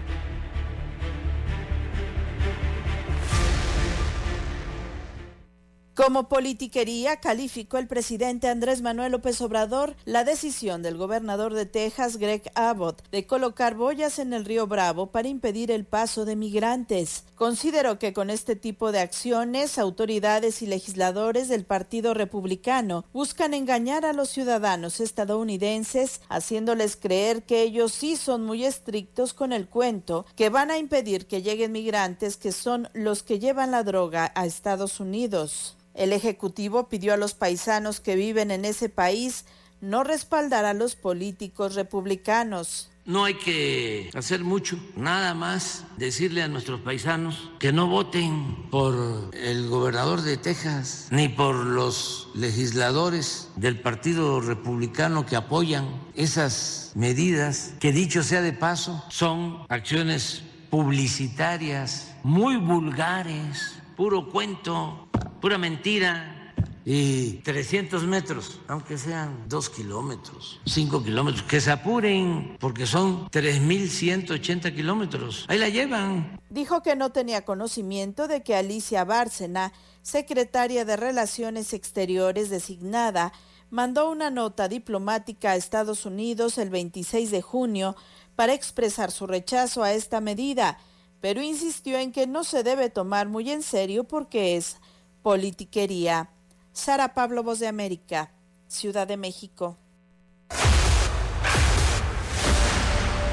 Como politiquería, calificó el presidente Andrés Manuel López Obrador la decisión del gobernador de Texas, Greg Abbott, de colocar boyas en el río Bravo para impedir el paso de migrantes. Consideró que con este tipo de acciones, autoridades y legisladores del Partido Republicano buscan engañar a los ciudadanos estadounidenses, haciéndoles creer que ellos sí son muy estrictos con el cuento, que van a impedir que lleguen migrantes que son los que llevan la droga a Estados Unidos. El Ejecutivo pidió a los paisanos que viven en ese país no respaldar a los políticos republicanos. No hay que hacer mucho, nada más decirle a nuestros paisanos que no voten por el gobernador de Texas ni por los legisladores del Partido Republicano que apoyan esas medidas, que dicho sea de paso, son acciones publicitarias muy vulgares, puro cuento, pura mentira. Y 300 metros, aunque sean 2 kilómetros, 5 kilómetros, que se apuren, porque son 3.180 kilómetros. Ahí la llevan. Dijo que no tenía conocimiento de que Alicia Bárcena, secretaria de Relaciones Exteriores designada, mandó una nota diplomática a Estados Unidos el 26 de junio para expresar su rechazo a esta medida, pero insistió en que no se debe tomar muy en serio porque es politiquería. Sara Pablo, Voz de América, Ciudad de México.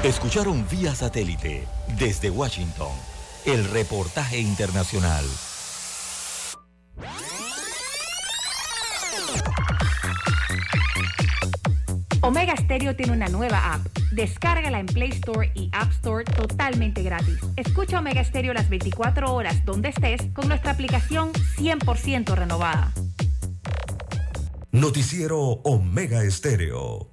Escucharon vía satélite desde Washington el reportaje internacional. Omega Stereo tiene una nueva app. Descárgala en Play Store y App Store totalmente gratis. Escucha Omega Stereo las 24 horas donde estés con nuestra aplicación 100% renovada. Noticiero Omega Estéreo.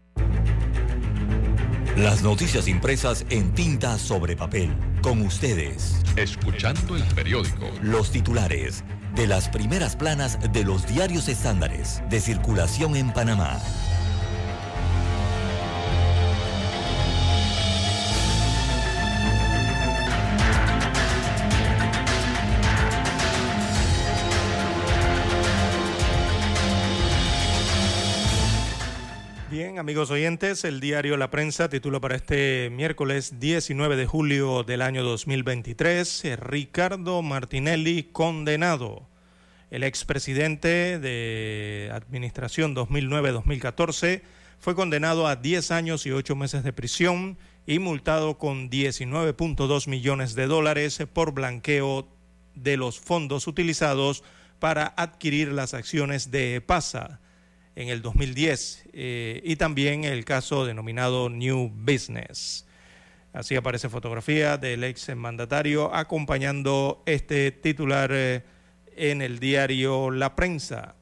Las noticias impresas en tinta sobre papel. Con ustedes. Escuchando el periódico. Los titulares de las primeras planas de los diarios estándares de circulación en Panamá. Amigos oyentes, el diario La Prensa titula para este miércoles 19 de julio del año 2023, Ricardo Martinelli condenado. El expresidente de Administración 2009-2014 fue condenado a 10 años y 8 meses de prisión y multado con 19.2 millones de dólares por blanqueo de los fondos utilizados para adquirir las acciones de EPASA en el 2010 eh, y también el caso denominado New Business. Así aparece fotografía del ex mandatario acompañando este titular eh, en el diario La Prensa.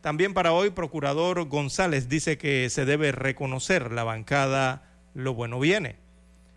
También para hoy, Procurador González dice que se debe reconocer la bancada Lo Bueno Viene.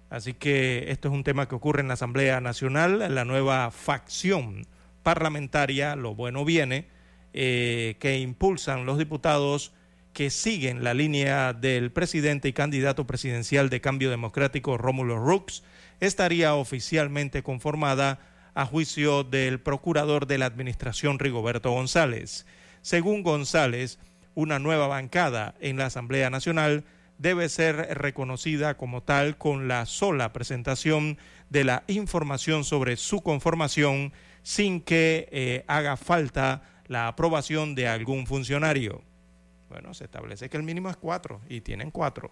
Así que esto es un tema que ocurre en la Asamblea Nacional, la nueva facción parlamentaria Lo Bueno Viene eh, que impulsan los diputados que siguen la línea del presidente y candidato presidencial de Cambio Democrático Rómulo Rux, estaría oficialmente conformada a juicio del procurador de la Administración Rigoberto González. Según González, una nueva bancada en la Asamblea Nacional debe ser reconocida como tal con la sola presentación de la información sobre su conformación sin que eh, haga falta la aprobación de algún funcionario. Bueno, se establece que el mínimo es cuatro y tienen cuatro.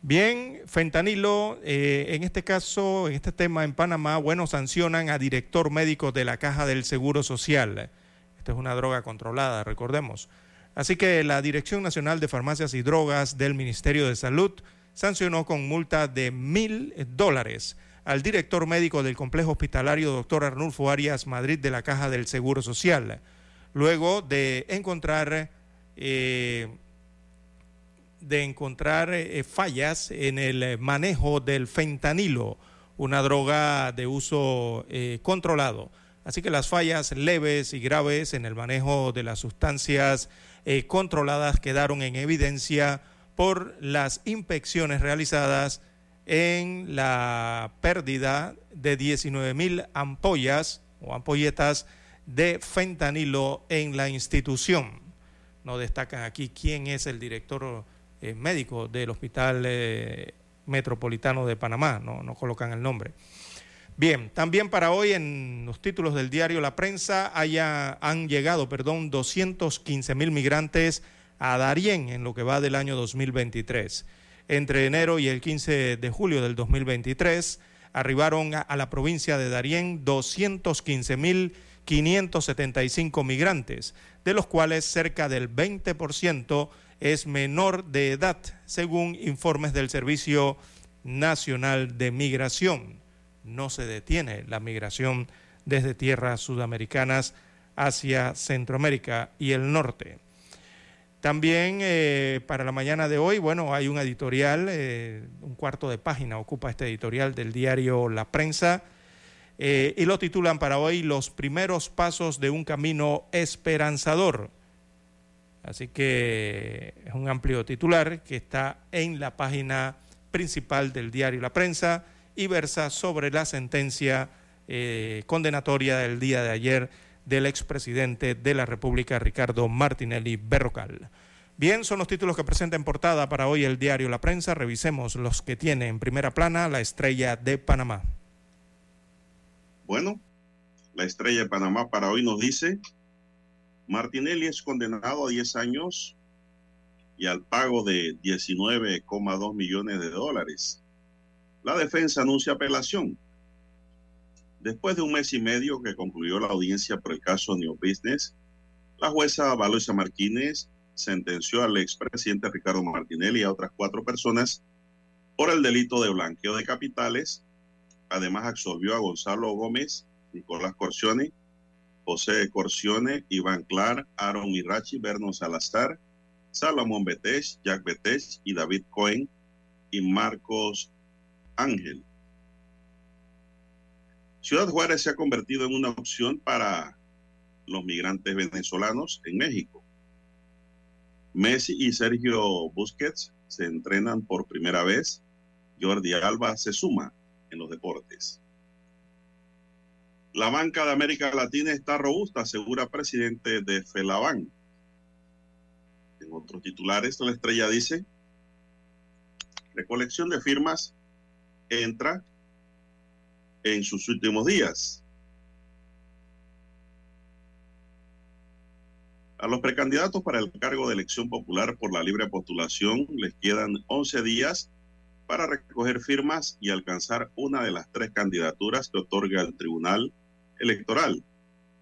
Bien, fentanilo, eh, en este caso, en este tema en Panamá, bueno, sancionan a director médico de la Caja del Seguro Social. Esta es una droga controlada, recordemos. Así que la Dirección Nacional de Farmacias y Drogas del Ministerio de Salud sancionó con multa de mil dólares al director médico del complejo hospitalario, doctor Arnulfo Arias Madrid, de la Caja del Seguro Social, luego de encontrar, eh, de encontrar eh, fallas en el manejo del fentanilo, una droga de uso eh, controlado. Así que las fallas leves y graves en el manejo de las sustancias controladas quedaron en evidencia por las inspecciones realizadas en la pérdida de 19 mil ampollas o ampolletas de fentanilo en la institución. No destacan aquí quién es el director eh, médico del Hospital eh, Metropolitano de Panamá, no, colocan el nombre. Bien, también para hoy en los títulos del diario La Prensa haya, han llegado, perdón, 215 mil migrantes a Darién en lo que va del año 2023. Entre enero y el 15 de julio del 2023 arribaron a, la provincia de Darién 215 mil 575 migrantes, de los cuales cerca del 20% es menor de edad, según informes del Servicio Nacional de Migración. No se detiene la migración desde tierras sudamericanas hacia Centroamérica y el norte. También eh, para la mañana de hoy, bueno, hay un editorial, eh, un cuarto de página ocupa este editorial del diario La Prensa, eh, y lo titulan para hoy Los primeros pasos de un camino esperanzador. Así que es un amplio titular que está en la página principal del diario La Prensa y versa sobre la sentencia condenatoria del día de ayer del expresidente de la República, Ricardo Martinelli Berrocal. Bien, son los títulos que presenta en portada para hoy el diario La Prensa. Revisemos los que tiene en primera plana la estrella de Panamá. Bueno, la estrella de Panamá para hoy nos dice, Martinelli es condenado a 10 años y al pago de 19,2 millones de dólares. La defensa anuncia apelación. Después de un mes y medio que concluyó la audiencia por el caso New Business, la jueza Valoisa Martínez sentenció al expresidente Ricardo Martinelli y a otras cuatro personas por el delito de blanqueo de capitales Además, absolvió a Gonzalo Gómez, Nicolás Corcione, José Corcione, Iván Clar, Aaron Irachi, Berno Salazar, Salomón Betesh, Jack Betesh y David Cohen y Marcos Ángel. Ciudad Juárez se ha convertido en una opción para los migrantes venezolanos en México. Messi y Sergio Busquets se entrenan por primera vez. Jordi Alba se suma en los deportes. La banca de América Latina está robusta, asegura presidente de FELABAN. En otros titulares, la estrella dice, recolección de firmas entra en sus últimos días. A los precandidatos para el cargo de elección popular por la libre postulación les quedan 11 días para recoger firmas y alcanzar una de las tres candidaturas que otorga el Tribunal Electoral.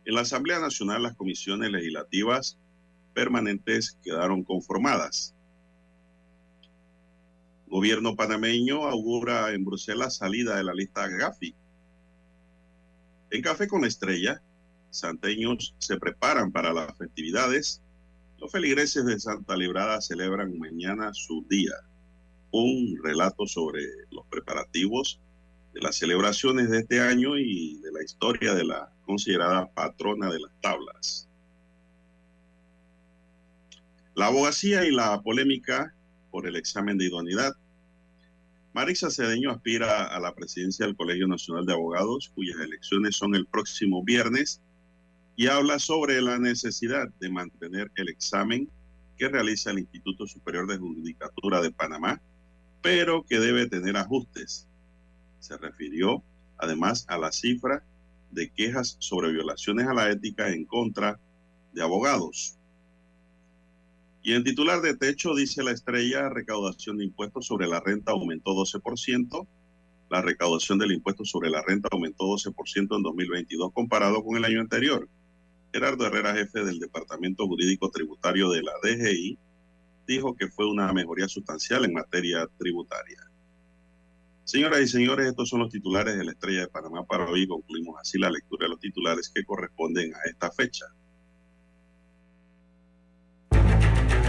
En la Asamblea Nacional las comisiones legislativas permanentes quedaron conformadas. Gobierno panameño augura en Bruselas salida de la lista Gafi. En Café con la Estrella, santeños se preparan para las festividades. Los feligreses de Santa Librada celebran mañana su día un relato sobre los preparativos de las celebraciones de este año y de la historia de la considerada patrona de las tablas. La abogacía y la polémica por el examen de idoneidad. Marisa Cedeño aspira a la presidencia del Colegio Nacional de Abogados, cuyas elecciones son el próximo viernes, y habla sobre la necesidad de mantener el examen que realiza el Instituto Superior de Judicatura de Panamá pero que debe tener ajustes. Se refirió además a la cifra de quejas sobre violaciones a la ética en contra de abogados. Y en titular de techo dice la estrella, recaudación de impuestos sobre la renta aumentó 12%. La recaudación del impuesto sobre la renta aumentó 12% en 2022 comparado con el año anterior. Gerardo Herrera, jefe del Departamento Jurídico Tributario de la DGI, dijo que fue una mejoría sustancial en materia tributaria. Señoras y señores, estos son los titulares de la Estrella de Panamá para hoy. Concluimos así la lectura de los titulares que corresponden a esta fecha.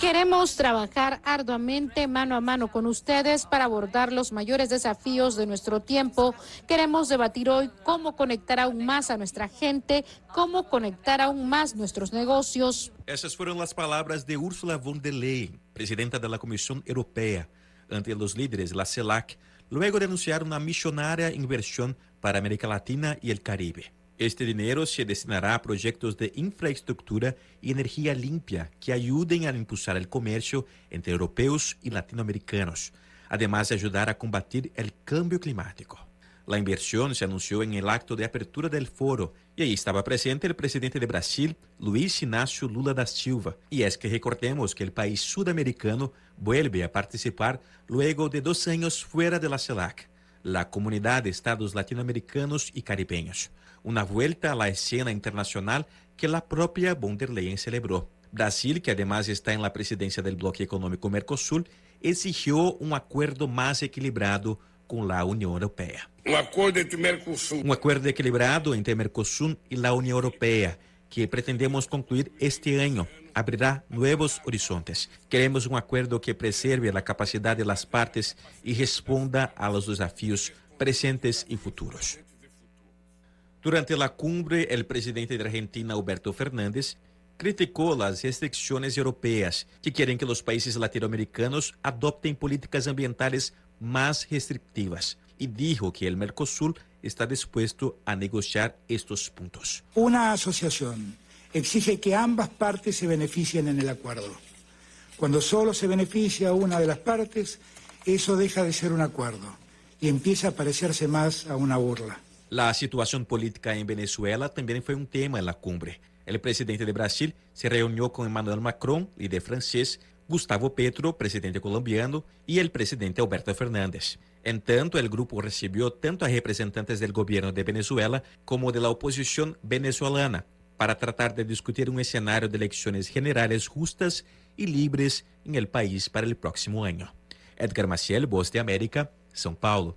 Queremos trabajar arduamente mano a mano con ustedes para abordar los mayores desafíos de nuestro tiempo. Queremos debatir hoy cómo conectar aún más a nuestra gente, cómo conectar aún más nuestros negocios. Esas fueron las palabras de Ursula von der Leyen, presidenta de la Comisión Europea, ante los líderes de la CELAC, luego de anunciar una millonaria inversión para América Latina y el Caribe. Este dinero se destinará a proyectos de infraestructura y energía limpia que ayuden a impulsar el comercio entre europeos y latinoamericanos, además de ayudar a combatir el cambio climático. La inversión se anunció en el acto de apertura del foro y ahí estaba presente el presidente de Brasil, Luis Inácio Lula da Silva. Y es que recordemos que el país sudamericano vuelve a participar luego de dos años fuera de la CELAC, la Comunidad de Estados Latinoamericanos y Caribeños una vuelta a la escena internacional que la propia von der Leyen celebró. Brasil, que además está en la presidencia del bloque económico Mercosul, exigió un acuerdo más equilibrado con la Unión Europea. Un acuerdo entre Mercosul. Un acuerdo equilibrado entre Mercosul y la Unión Europea que pretendemos concluir este año abrirá nuevos horizontes. Queremos un acuerdo que preserve la capacidad de las partes y responda a los desafíos presentes y futuros. Durante la cumbre, el presidente de Argentina, Alberto Fernández, criticó las restricciones europeas que quieren que los países latinoamericanos adopten políticas ambientales más restrictivas y dijo que el Mercosur está dispuesto a negociar estos puntos. Una asociación exige que ambas partes se beneficien en el acuerdo. Cuando solo se beneficia una de las partes, eso deja de ser un acuerdo y empieza a parecerse más a una burla. La situación política en Venezuela también fue un tema en la cumbre. El presidente de Brasil se reunió con Emmanuel Macron, líder francés, Gustavo Petro, presidente colombiano, y el presidente Alberto Fernández. En tanto, el grupo recibió tanto a representantes del gobierno de Venezuela como de la oposición venezolana para tratar de discutir un escenario de elecciones generales justas y libres en el país para el próximo año. Edgar Maciel, Voz de América, São Paulo.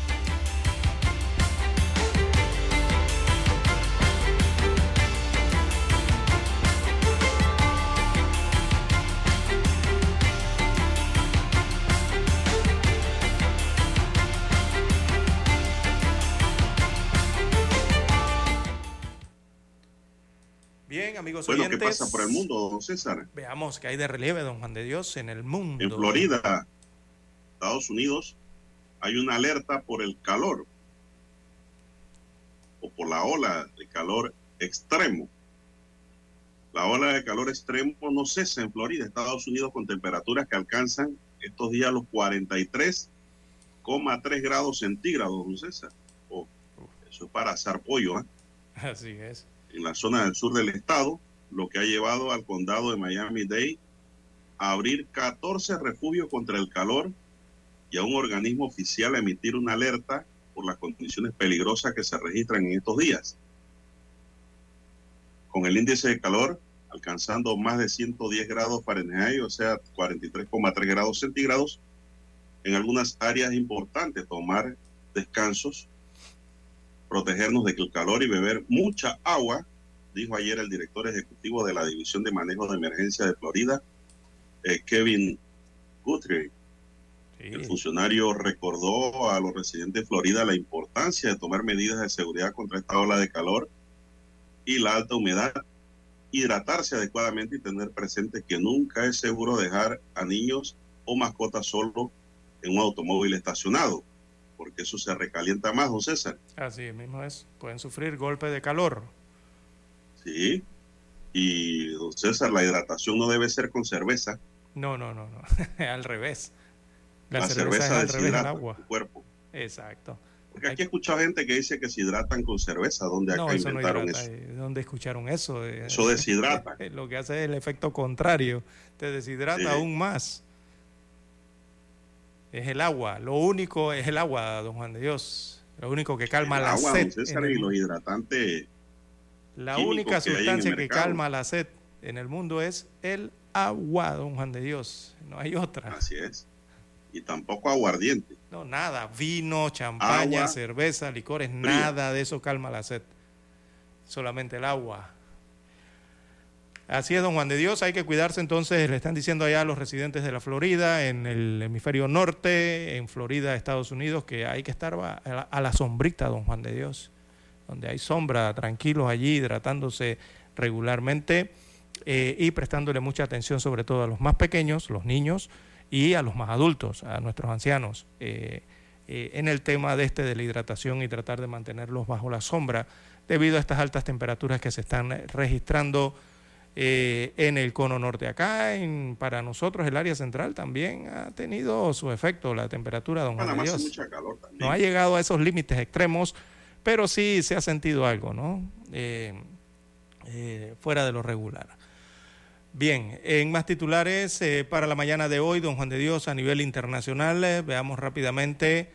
Amigos bueno, oyentes. ¿qué pasa por el mundo, don César? Veamos qué hay de relieve, don Juan de Dios, en el mundo. En Florida, Estados Unidos, hay una alerta por el calor o por la ola de calor extremo. La ola de calor extremo no cesa en Florida, Estados Unidos, con temperaturas que alcanzan estos días los 43,3 grados centígrados, don César. Oh, eso es para asar pollo, ¿eh? Así es en la zona del sur del estado, lo que ha llevado al condado de Miami-Dade a abrir 14 refugios contra el calor y a un organismo oficial a emitir una alerta por las condiciones peligrosas que se registran en estos días. Con el índice de calor alcanzando más de 110 grados Fahrenheit, o sea, 43,3 grados centígrados, en algunas áreas importantes tomar descansos protegernos de que el calor y beber mucha agua, dijo ayer el director ejecutivo de la División de Manejo de Emergencia de Florida, eh, Kevin Guthrie. El funcionario recordó a los residentes de Florida la importancia de tomar medidas de seguridad contra esta ola de calor y la alta humedad, hidratarse adecuadamente y tener presente que nunca es seguro dejar a niños o mascotas solos en un automóvil estacionado porque eso se recalienta más, don César. Así mismo es, pueden sufrir golpes de calor. Sí, y don César, la hidratación no debe ser con cerveza. No, no, no, no, al revés. La, cerveza, es al revés del agua. cuerpo. Exacto. Porque aquí he escuchado gente que dice que se hidratan con cerveza. ¿Dónde no, acá eso inventaron no hidrata. eso? eh, ¿Dónde escucharon eso? Eh, Eso deshidrata. Lo que hace es el efecto contrario. Te deshidrata Sí. aún más. Es el agua. Lo único es el agua, don Juan de Dios. Lo único que calma El la agua, sed. don César, el y los hidratantes. La única sustancia que calma la sed en el mundo es el agua, don Juan de Dios. No hay otra. Así es. Y tampoco aguardiente. No, nada. Vino, champaña, Agua cerveza, licores, nada de eso calma la sed. Solamente el agua. Así es, don Juan de Dios. Hay que cuidarse entonces. Le están diciendo allá a los residentes de la Florida, en el hemisferio norte, en Florida, Estados Unidos, que hay que estar a la, a la sombrita, don Juan de Dios. Donde hay sombra, tranquilos allí, hidratándose regularmente eh, y prestándole mucha atención, sobre todo a los más pequeños, los niños, y a los más adultos, a nuestros ancianos, eh, eh, en el tema de este de la hidratación y tratar de mantenerlos bajo la sombra debido a estas altas temperaturas que se están registrando eh, en el cono norte. Acá, en, para nosotros, el área central también ha tenido su efecto, la temperatura, don Juan de Dios. No ha llegado a esos límites extremos, pero sí se ha sentido algo, ¿no? Eh, eh, fuera de lo regular. Bien, en más titulares eh, para la mañana de hoy, don Juan de Dios, a nivel internacional, veamos rápidamente.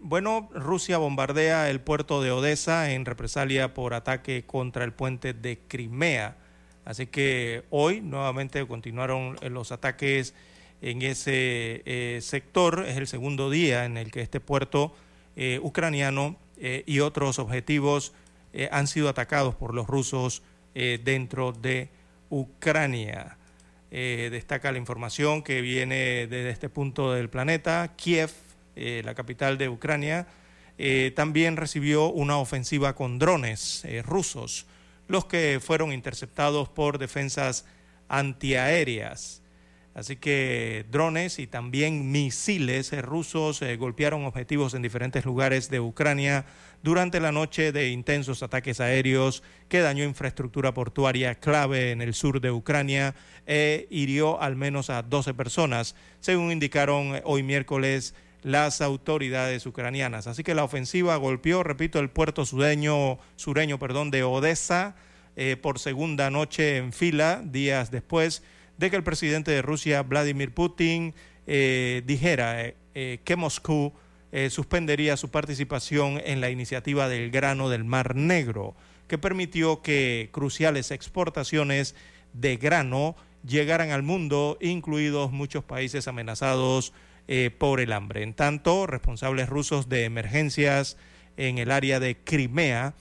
Bueno, Rusia bombardea el puerto de Odessa en represalia por ataque contra el puente de Crimea. Así que hoy nuevamente continuaron los ataques en ese sector. Es el segundo día en el que este puerto eh, ucraniano eh, y otros objetivos eh, han sido atacados por los rusos dentro de Ucrania. Destaca la información que viene desde este punto del planeta. Kiev, la capital de Ucrania, también recibió una ofensiva con drones rusos, los que fueron interceptados por defensas antiaéreas. Así que drones y también misiles rusos eh, golpearon objetivos en diferentes lugares de Ucrania durante la noche de intensos ataques aéreos que dañó infraestructura portuaria clave en el sur de Ucrania e hirió al menos a 12 personas, según indicaron eh, hoy miércoles las autoridades ucranianas. Así que la ofensiva golpeó, repito, el puerto sureño, sureño perdón, de Odessa por segunda noche en fila, días después de que el presidente de Rusia, Vladimir Putin, eh, dijera eh, eh, que Moscú suspendería su participación en la iniciativa del grano del Mar Negro, que permitió que cruciales exportaciones de grano llegaran al mundo, incluidos muchos países amenazados por el hambre. En tanto, responsables rusos de emergencias en el área de Crimea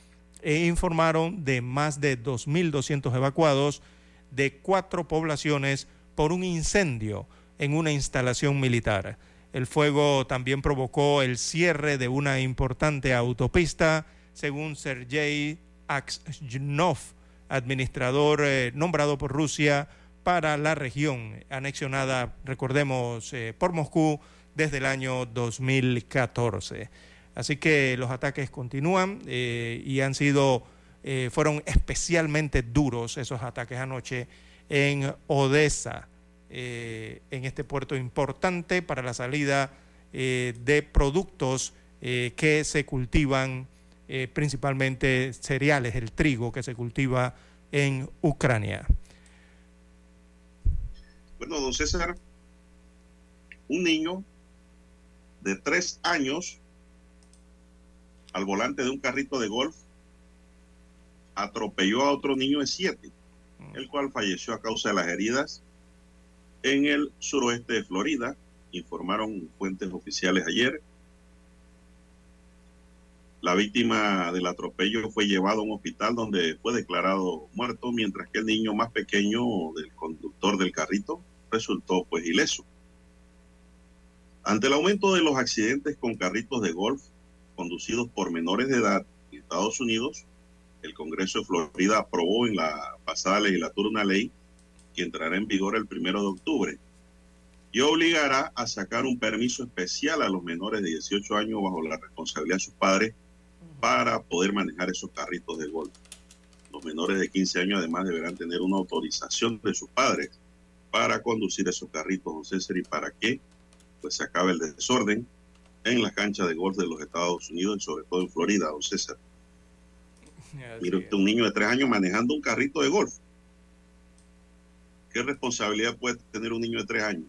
informaron de más de 2.200 evacuados de cuatro poblaciones por un incendio en una instalación militar. El fuego también provocó el cierre de una importante autopista, según Sergei Aksyonov, administrador eh, nombrado por Rusia para la región anexionada, recordemos, eh, por Moscú desde el año 2014. Así que los ataques continúan eh, y han sido, eh, fueron especialmente duros esos ataques anoche en Odessa, eh, en este puerto importante para la salida eh, de productos que se cultivan, principalmente cereales, el trigo que se cultiva en Ucrania. Bueno, don César, un niño de tres años al volante de un carrito de golf atropelló a otro niño de siete, el cual falleció a causa de las heridas en el suroeste de Florida, informaron fuentes oficiales ayer. La víctima del atropello fue llevado a un hospital donde fue declarado muerto, mientras que el niño más pequeño del conductor del carrito resultó pues ileso. Ante el aumento de los accidentes con carritos de golf conducidos por menores de edad en Estados Unidos, el Congreso de Florida aprobó en la pasada legislatura una ley que entrará en vigor el primero de octubre y obligará a sacar un permiso especial a los menores de 18 años bajo la responsabilidad de sus padres para poder manejar esos carritos de golf. Los menores de 15 años además deberán tener una autorización de sus padres para conducir esos carritos, don César, y para que pues se acabe el desorden en las canchas de golf de los Estados Unidos y sobre todo en Florida, don César. Mire usted un niño de tres años manejando un carrito de golf. ¿Qué responsabilidad puede tener un niño de tres años?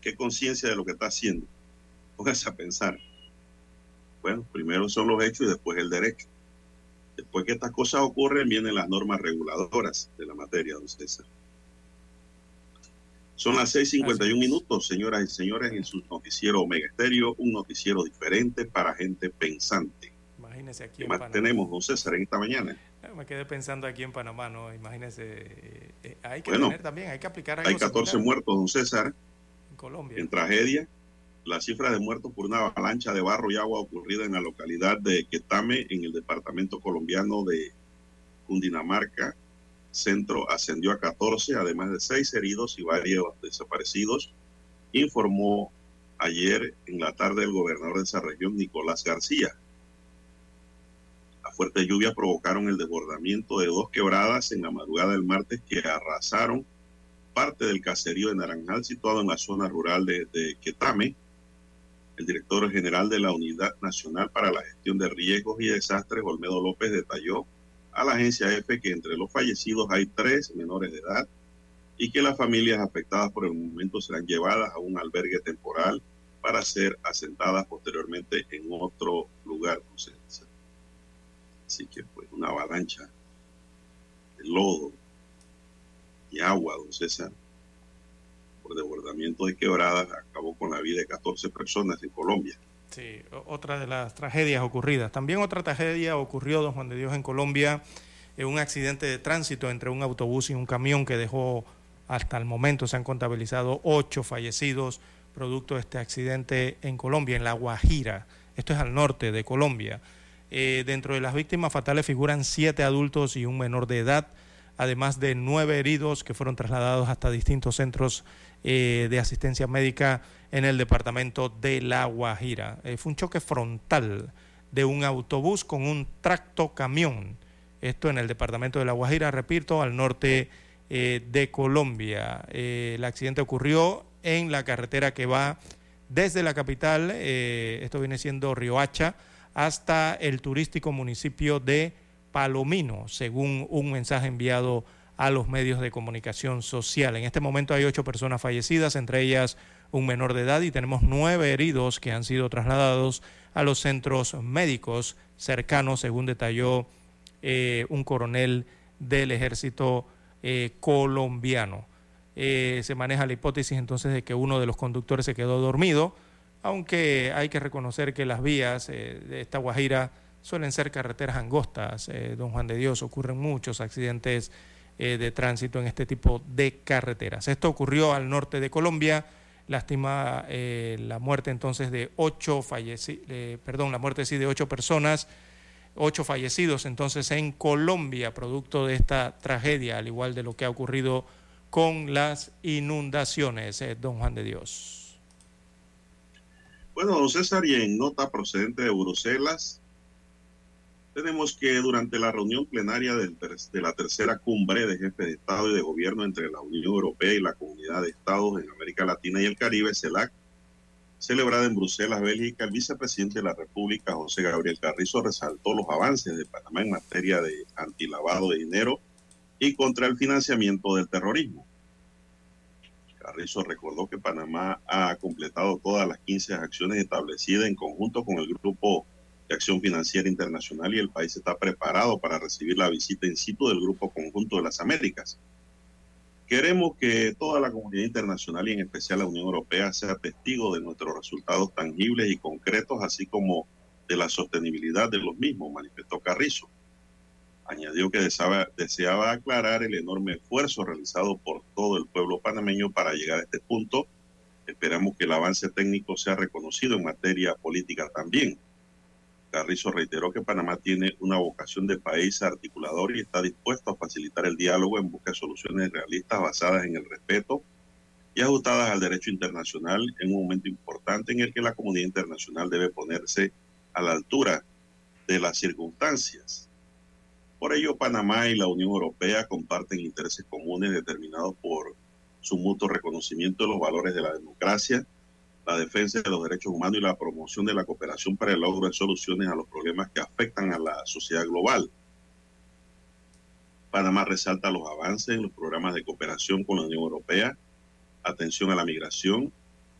¿Qué conciencia de lo que está haciendo? Póngase a pensar. Bueno, primero son los hechos y después el derecho. Después que estas cosas ocurren, vienen las normas reguladoras de la materia, don César. Son las 6:51 minutos, señoras y señores, en su noticiero Omega Estéreo, un noticiero diferente para gente pensante. Imagínese aquí ¿Qué en más Panamá. tenemos, don César, en esta mañana? Me quedé pensando aquí en Panamá, ¿no? Imagínese, eh, eh, hay que Bueno, tener también, hay que aplicar algo Hay 14 similar muertos, don César, en Colombia. en tragedia. La cifra de muertos por una avalancha de barro y agua ocurrida en la localidad de Quetame, en el departamento colombiano de Cundinamarca, centro, ascendió a 14, además de seis heridos y varios desaparecidos, informó ayer en la tarde el gobernador de esa región, Nicolás García. Fuertes lluvias provocaron el desbordamiento de dos quebradas en la madrugada del martes que arrasaron parte del caserío de Naranjal situado en la zona rural de, de Quetame. El director general de la Unidad Nacional para la Gestión de Riesgos y Desastres, Olmedo López, detalló a la agencia EFE que entre los fallecidos hay tres menores de edad y que las familias afectadas por el momento serán llevadas a un albergue temporal para ser asentadas posteriormente en otro lugar. Así que pues una avalancha de lodo y agua, don César, por desbordamiento de quebradas, acabó con la vida de 14 personas en Colombia. Sí, otra de las tragedias ocurridas. También otra tragedia ocurrió, don Juan de Dios, en Colombia, en un accidente de tránsito entre un autobús y un camión que dejó, hasta el momento se han contabilizado ocho fallecidos producto de este accidente en Colombia, en La Guajira. Esto es al norte de Colombia. Eh, dentro de las víctimas fatales figuran siete adultos y un menor de edad, además de nueve heridos que fueron trasladados hasta distintos centros eh, de asistencia médica en el departamento de La Guajira. Eh, fue un choque frontal de un autobús con un tracto camión. Esto en el departamento de La Guajira, repito, al norte de Colombia. El accidente ocurrió en la carretera que va desde la capital, esto viene siendo Riohacha, hasta el turístico municipio de Palomino, según un mensaje enviado a los medios de comunicación social. En este momento hay ocho personas fallecidas, entre ellas un menor de edad, y tenemos nueve heridos que han sido trasladados a los centros médicos cercanos, según detalló eh, un coronel del ejército eh, colombiano. Eh, se maneja la hipótesis entonces de que uno de los conductores se quedó dormido, aunque hay que reconocer que las vías eh, de esta Guajira suelen ser carreteras angostas. eh, don Juan de Dios, ocurren muchos accidentes eh, de tránsito en este tipo de carreteras. Esto ocurrió al norte de Colombia, lastima eh, la muerte entonces de ocho fallecidos, perdón, la muerte sí de ocho personas, ocho fallecidos entonces en Colombia, producto de esta tragedia, al igual de lo que ha ocurrido con las inundaciones, don Juan de Dios. Bueno, don César, y en nota procedente de Bruselas, tenemos que durante la reunión plenaria de la tercera cumbre de jefes de Estado y de Gobierno entre la Unión Europea y la Comunidad de Estados en América Latina y el Caribe, CELAC, celebrada en Bruselas, Bélgica, el vicepresidente de la República, José Gabriel Carrizo, resaltó los avances de Panamá en materia de antilavado de dinero y contra el financiamiento del terrorismo. Carrizo recordó que Panamá ha completado todas las 15 acciones establecidas en conjunto con el Grupo de Acción Financiera Internacional y el país está preparado para recibir la visita in situ del Grupo Conjunto de las Américas. Queremos que toda la comunidad internacional y en especial la Unión Europea sea testigo de nuestros resultados tangibles y concretos, así como de la sostenibilidad de los mismos, manifestó Carrizo. Añadió que deseaba, deseaba aclarar el enorme esfuerzo realizado por todo el pueblo panameño para llegar a este punto. Esperamos que el avance técnico sea reconocido en materia política también. Carrizo reiteró que Panamá tiene una vocación de país articulador y está dispuesto a facilitar el diálogo en busca de soluciones realistas basadas en el respeto y ajustadas al derecho internacional en un momento importante en el que la comunidad internacional debe ponerse a la altura de las circunstancias. Por ello, Panamá y la Unión Europea comparten intereses comunes determinados por su mutuo reconocimiento de los valores de la democracia, la defensa de los derechos humanos y la promoción de la cooperación para el logro de soluciones a los problemas que afectan a la sociedad global. Panamá resalta los avances en los programas de cooperación con la Unión Europea, atención a la migración,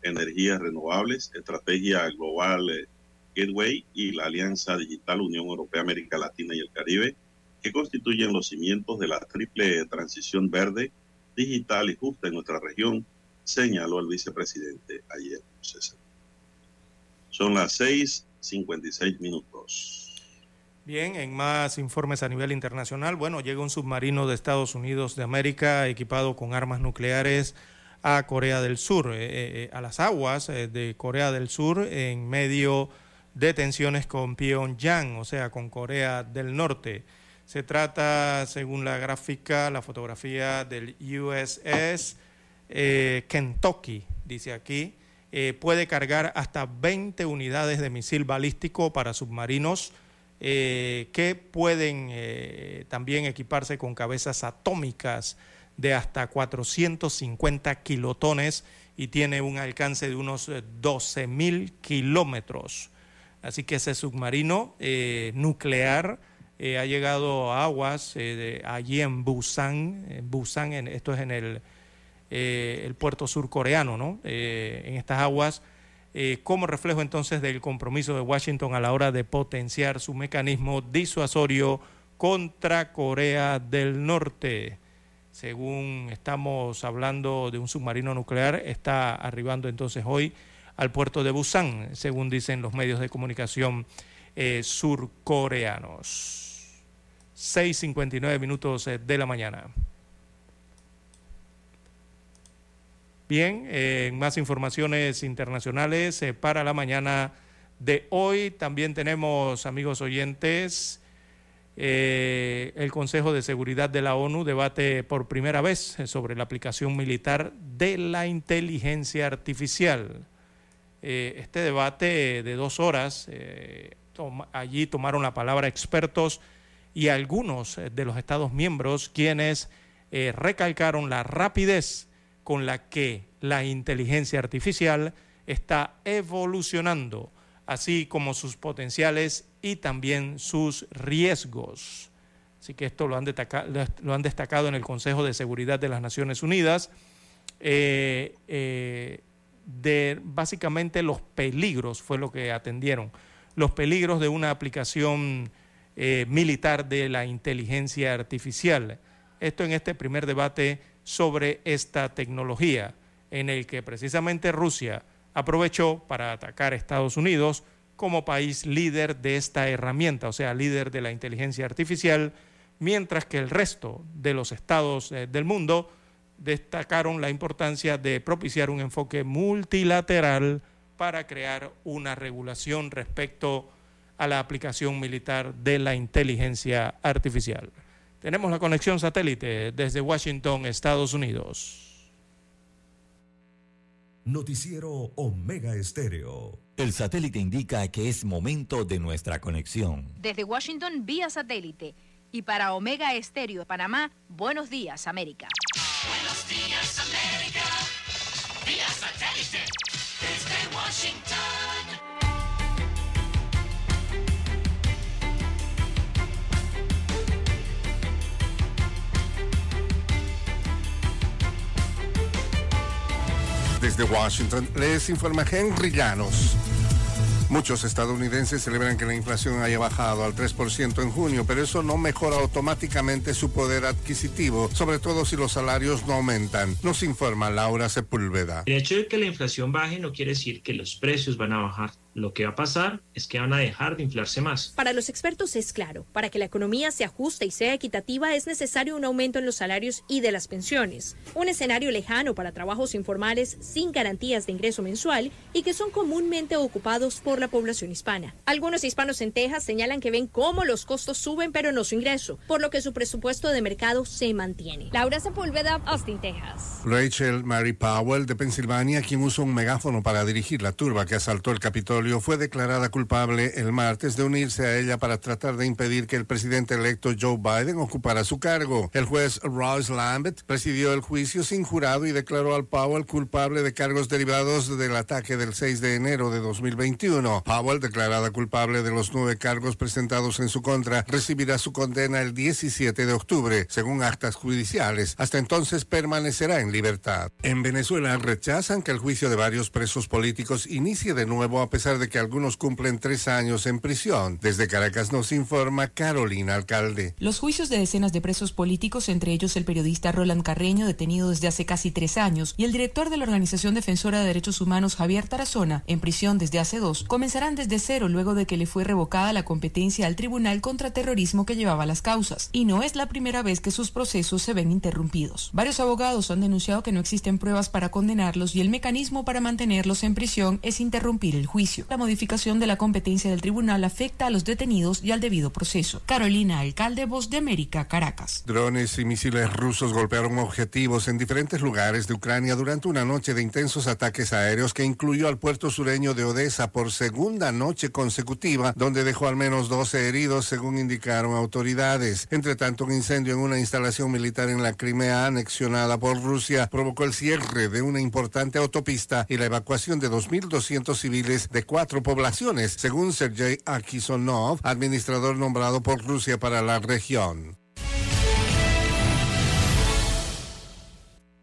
energías renovables, estrategia global eh, Gateway y la Alianza Digital Unión Europea, América Latina y el Caribe, que constituyen los cimientos de la triple transición verde, digital y justa en nuestra región, señaló el vicepresidente ayer. Son las 6:56 minutos. Bien, en más informes a nivel internacional, bueno, llega un submarino de Estados Unidos de América equipado con armas nucleares a Corea del Sur, eh, eh, a las aguas eh, de Corea del Sur en medio de tensiones con Pyongyang, o sea, con Corea del Norte. Se trata, según la gráfica, la fotografía del USS Kentucky, dice aquí, puede cargar hasta 20 unidades de misil balístico para submarinos que pueden también equiparse con cabezas atómicas de hasta 450 kilotones y tiene un alcance de unos 12 eh, mil kilómetros. Así que ese submarino eh, nuclear eh, ha llegado aguas allí en Busan, en Busan esto es en el, el puerto surcoreano, ¿no? en estas aguas, como reflejo entonces del compromiso de Washington a la hora de potenciar su mecanismo disuasorio contra Corea del Norte según estamos hablando de un submarino nuclear, está arribando entonces hoy al puerto de Busan, según dicen los medios de comunicación eh, surcoreanos. 6.59 minutos eh, de la mañana. Bien, eh, más informaciones internacionales para la mañana de hoy. También tenemos, amigos oyentes, eh, el Consejo de Seguridad de la ONU debate por primera vez sobre la aplicación militar de la inteligencia artificial. Eh, este debate de dos horas, eh, allí tomaron la palabra expertos y algunos de los Estados miembros quienes recalcaron la rapidez con la que la inteligencia artificial está evolucionando, así como sus potenciales y también sus riesgos. Así que esto lo han, lo han destacado en el Consejo de Seguridad de las Naciones Unidas, eh, eh, de básicamente los peligros, fue lo que atendieron, los peligros de una aplicación eh, militar de la inteligencia artificial. Esto en este primer debate sobre esta tecnología, en el que precisamente Rusia aprovechó para atacar a Estados Unidos, como país líder de esta herramienta, o sea, líder de la inteligencia artificial, mientras que el resto de los estados eh, del mundo destacaron la importancia de propiciar un enfoque multilateral para crear una regulación respecto a la aplicación militar de la inteligencia artificial. Tenemos la conexión satélite desde Washington, Estados Unidos. Noticiero Omega Estéreo. El satélite indica que es momento de nuestra conexión. Desde Washington, vía satélite. Y para Omega Estéreo Panamá, buenos días, América. Buenos días, América. Vía satélite. Desde Washington. Desde Washington les informa Henry Llanos. Muchos estadounidenses celebran que la inflación haya bajado al 3% en junio, pero eso no mejora automáticamente su poder adquisitivo, sobre todo si los salarios no aumentan. Nos informa Laura Sepúlveda. El hecho de que la inflación baje no quiere decir que los precios van a bajar lo que va a pasar es que van a dejar de inflarse más. Para los expertos es claro, para que la economía se ajuste y sea equitativa es necesario un aumento en los salarios y de las pensiones. Un escenario lejano para trabajos informales sin garantías de ingreso mensual y que son comúnmente ocupados por la población hispana. Algunos hispanos en Texas señalan que ven cómo los costos suben pero no su ingreso, por lo que su presupuesto de mercado se mantiene. Laura Sepúlveda, Austin, Texas. Rachel Mary Powell de Pensilvania, quien usó un megáfono para dirigir la turba que asaltó el Capitolio Fue declarada culpable el martes de unirse a ella para tratar de impedir que el presidente electo Joe Biden ocupara su cargo. El juez Ross Lambert presidió el juicio sin jurado y declaró al Powell culpable de cargos derivados del ataque del 6 de enero de 2021. Powell, declarada culpable de los nueve cargos presentados en su contra, recibirá su condena el 17 de octubre, según actas judiciales. Hasta entonces permanecerá en libertad. En Venezuela rechazan que el juicio de varios presos políticos inicie de nuevo a pesar de que algunos cumplen tres años en prisión. Desde Caracas nos informa Carolina Alcalde. Los juicios de decenas de presos políticos, entre ellos el periodista Roland Carreño, detenido desde hace casi tres años, y el director de la Organización Defensora de Derechos Humanos, Javier Tarazona, en prisión desde hace dos, comenzarán desde cero luego de que le fue revocada la competencia al Tribunal contra Terrorismo que llevaba las causas. Y no es la primera vez que sus procesos se ven interrumpidos. Varios abogados han denunciado que no existen pruebas para condenarlos y el mecanismo para mantenerlos en prisión es interrumpir el juicio. La modificación de la competencia del tribunal afecta a los detenidos y al debido proceso. Carolina Alcalde, Voz de América, Caracas. Drones y misiles rusos golpearon objetivos en diferentes lugares de Ucrania durante una noche de intensos ataques aéreos que incluyó al puerto sureño de Odessa por segunda noche consecutiva, donde dejó al menos 12 heridos, según indicaron autoridades. Entre tanto, un incendio en una instalación militar en la Crimea anexionada por Rusia provocó el cierre de una importante autopista y la evacuación de 2.200 civiles de cuatro poblaciones, según Sergei Akisonov, administrador nombrado por Rusia para la región.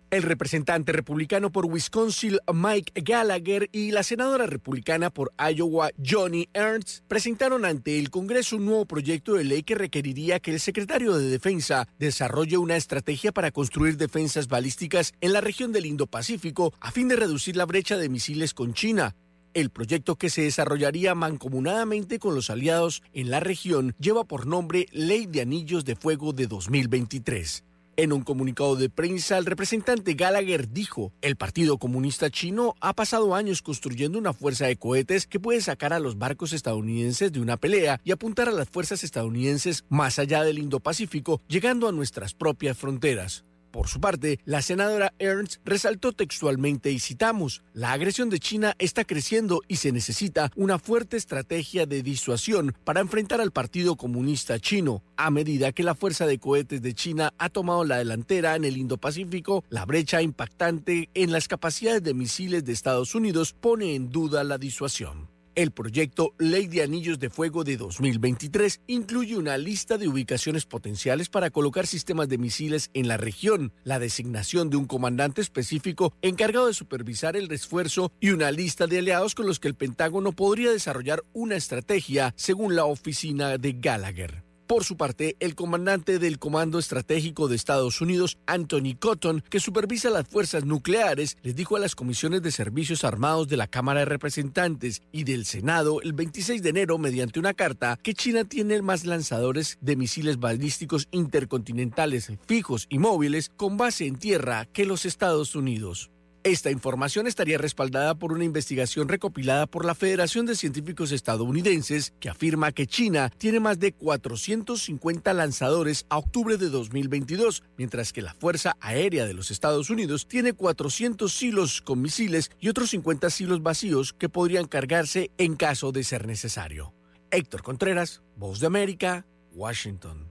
El representante republicano por Wisconsin, Mike Gallagher, y la senadora republicana por Iowa, Johnny Ernst, presentaron ante el Congreso un nuevo proyecto de ley que requeriría que el secretario de Defensa desarrolle una estrategia para construir defensas balísticas en la región del Indo-Pacífico a fin de reducir la brecha de misiles con China. El proyecto que se desarrollaría mancomunadamente con los aliados en la región lleva por nombre Ley de Anillos de Fuego de 2023. En un comunicado de prensa, el representante Gallagher dijo, el Partido Comunista Chino ha pasado años construyendo una fuerza de cohetes que puede sacar a los barcos estadounidenses de una pelea y apuntar a las fuerzas estadounidenses más allá del Indo-Pacífico, llegando a nuestras propias fronteras. Por su parte, la senadora Ernst resaltó textualmente y citamos, la agresión de China está creciendo y se necesita una fuerte estrategia de disuasión para enfrentar al Partido Comunista Chino. A medida que la fuerza de cohetes de China ha tomado la delantera en el Indo-Pacífico, la brecha impactante en las capacidades de misiles de Estados Unidos pone en duda la disuasión. El proyecto Ley de Anillos de Fuego de 2023 incluye una lista de ubicaciones potenciales para colocar sistemas de misiles en la región, la designación de un comandante específico encargado de supervisar el esfuerzo y una lista de aliados con los que el Pentágono podría desarrollar una estrategia, según la oficina de Gallagher. Por su parte, el comandante del Comando Estratégico de Estados Unidos, Anthony Cotton, que supervisa las fuerzas nucleares, les dijo a las comisiones de servicios armados de la Cámara de Representantes y del Senado el 26 de enero mediante una carta que China tiene más lanzadores de misiles balísticos intercontinentales fijos y móviles con base en tierra que los Estados Unidos. Esta información estaría respaldada por una investigación recopilada por la Federación de Científicos Estadounidenses que afirma que China tiene más de 450 lanzadores a octubre de 2022, mientras que la Fuerza Aérea de los Estados Unidos tiene 400 silos con misiles y otros 50 silos vacíos que podrían cargarse en caso de ser necesario. Héctor Contreras, Voz de América, Washington.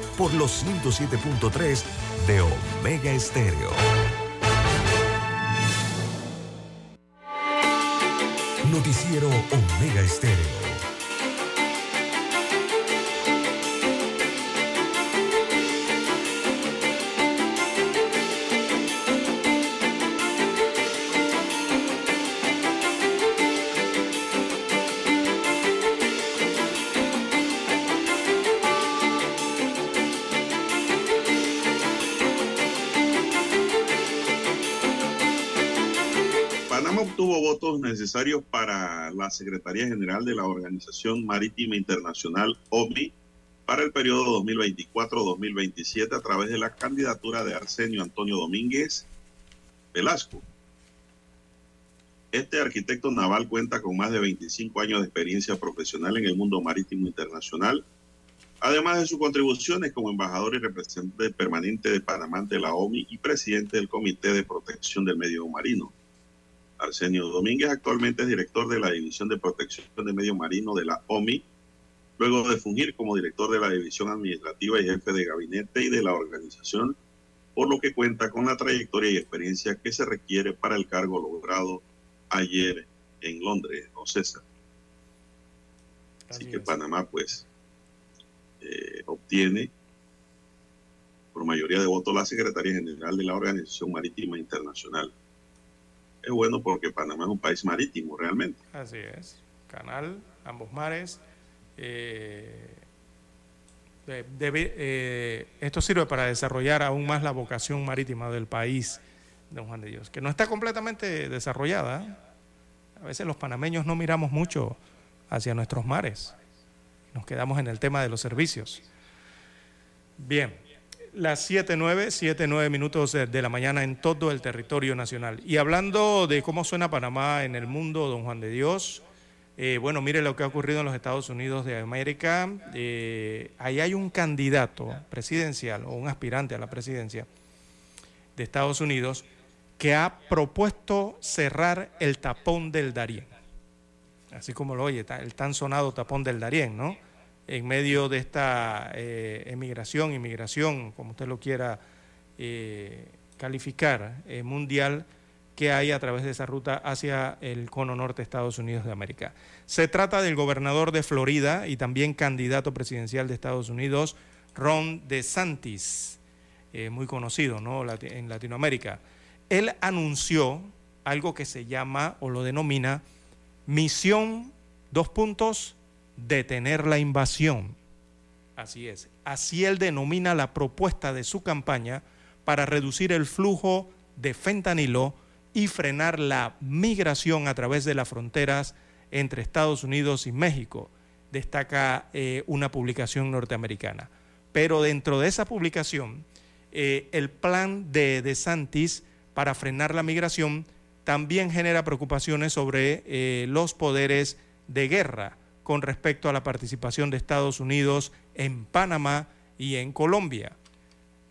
Por los 107.3 de Omega Estéreo. Noticiero Omega Estéreo. Necesarios para la Secretaría General de la Organización Marítima Internacional, OMI, para el periodo 2024-2027 a través de la candidatura de Arsenio Antonio Domínguez Velasco. Este arquitecto naval cuenta con más de 25 años de experiencia profesional en el mundo marítimo internacional, además de sus contribuciones como embajador y representante permanente de Panamá ante la OMI y presidente del Comité de Protección del Medio Marino. Arsenio Domínguez actualmente es director de la División de Protección del Medio Marino de la OMI, luego de fungir como director de la División Administrativa y jefe de gabinete y de la organización, por lo que cuenta con la trayectoria y experiencia que se requiere para el cargo logrado ayer en Londres, o César. Así, que Panamá, pues, eh, obtiene por mayoría de votos la Secretaría General de la Organización Marítima Internacional es bueno porque Panamá es un país marítimo realmente. Así es. Canal, ambos mares. Eh, eh, esto sirve para desarrollar aún más la vocación marítima del país, don Juan de Dios, que no está completamente desarrollada. A veces los panameños no miramos mucho hacia nuestros mares. Nos quedamos en el tema de los servicios. Bien, las 7.9, 7.9 minutos de, la mañana en todo el territorio nacional. Y hablando de cómo suena Panamá en el mundo, don Juan de Dios, eh, bueno, mire lo que ha ocurrido en los Estados Unidos de América. Eh, ahí hay un candidato presidencial o un aspirante a la presidencia de Estados Unidos que ha propuesto cerrar el tapón del Darién. Así como lo oye, el tan sonado tapón del Darién, ¿no? En medio de esta eh, emigración, inmigración, como usted lo quiera eh, calificar, eh, mundial que hay a través de esa ruta hacia el cono norte de Estados Unidos de América. Se trata del gobernador de Florida y también candidato presidencial de Estados Unidos, Ron DeSantis, muy conocido en Latinoamérica. Él anunció algo que se llama o lo denomina misión, dos puntos, detener la invasión. Así es. Así él denomina la propuesta de su campaña para reducir el flujo de fentanilo y frenar la migración a través de las fronteras entre Estados Unidos y México, destaca eh, una publicación norteamericana. Pero dentro de esa publicación, eh, el plan de DeSantis para frenar la migración también genera preocupaciones sobre eh, los poderes de guerra con respecto a la participación de Estados Unidos en Panamá y en Colombia.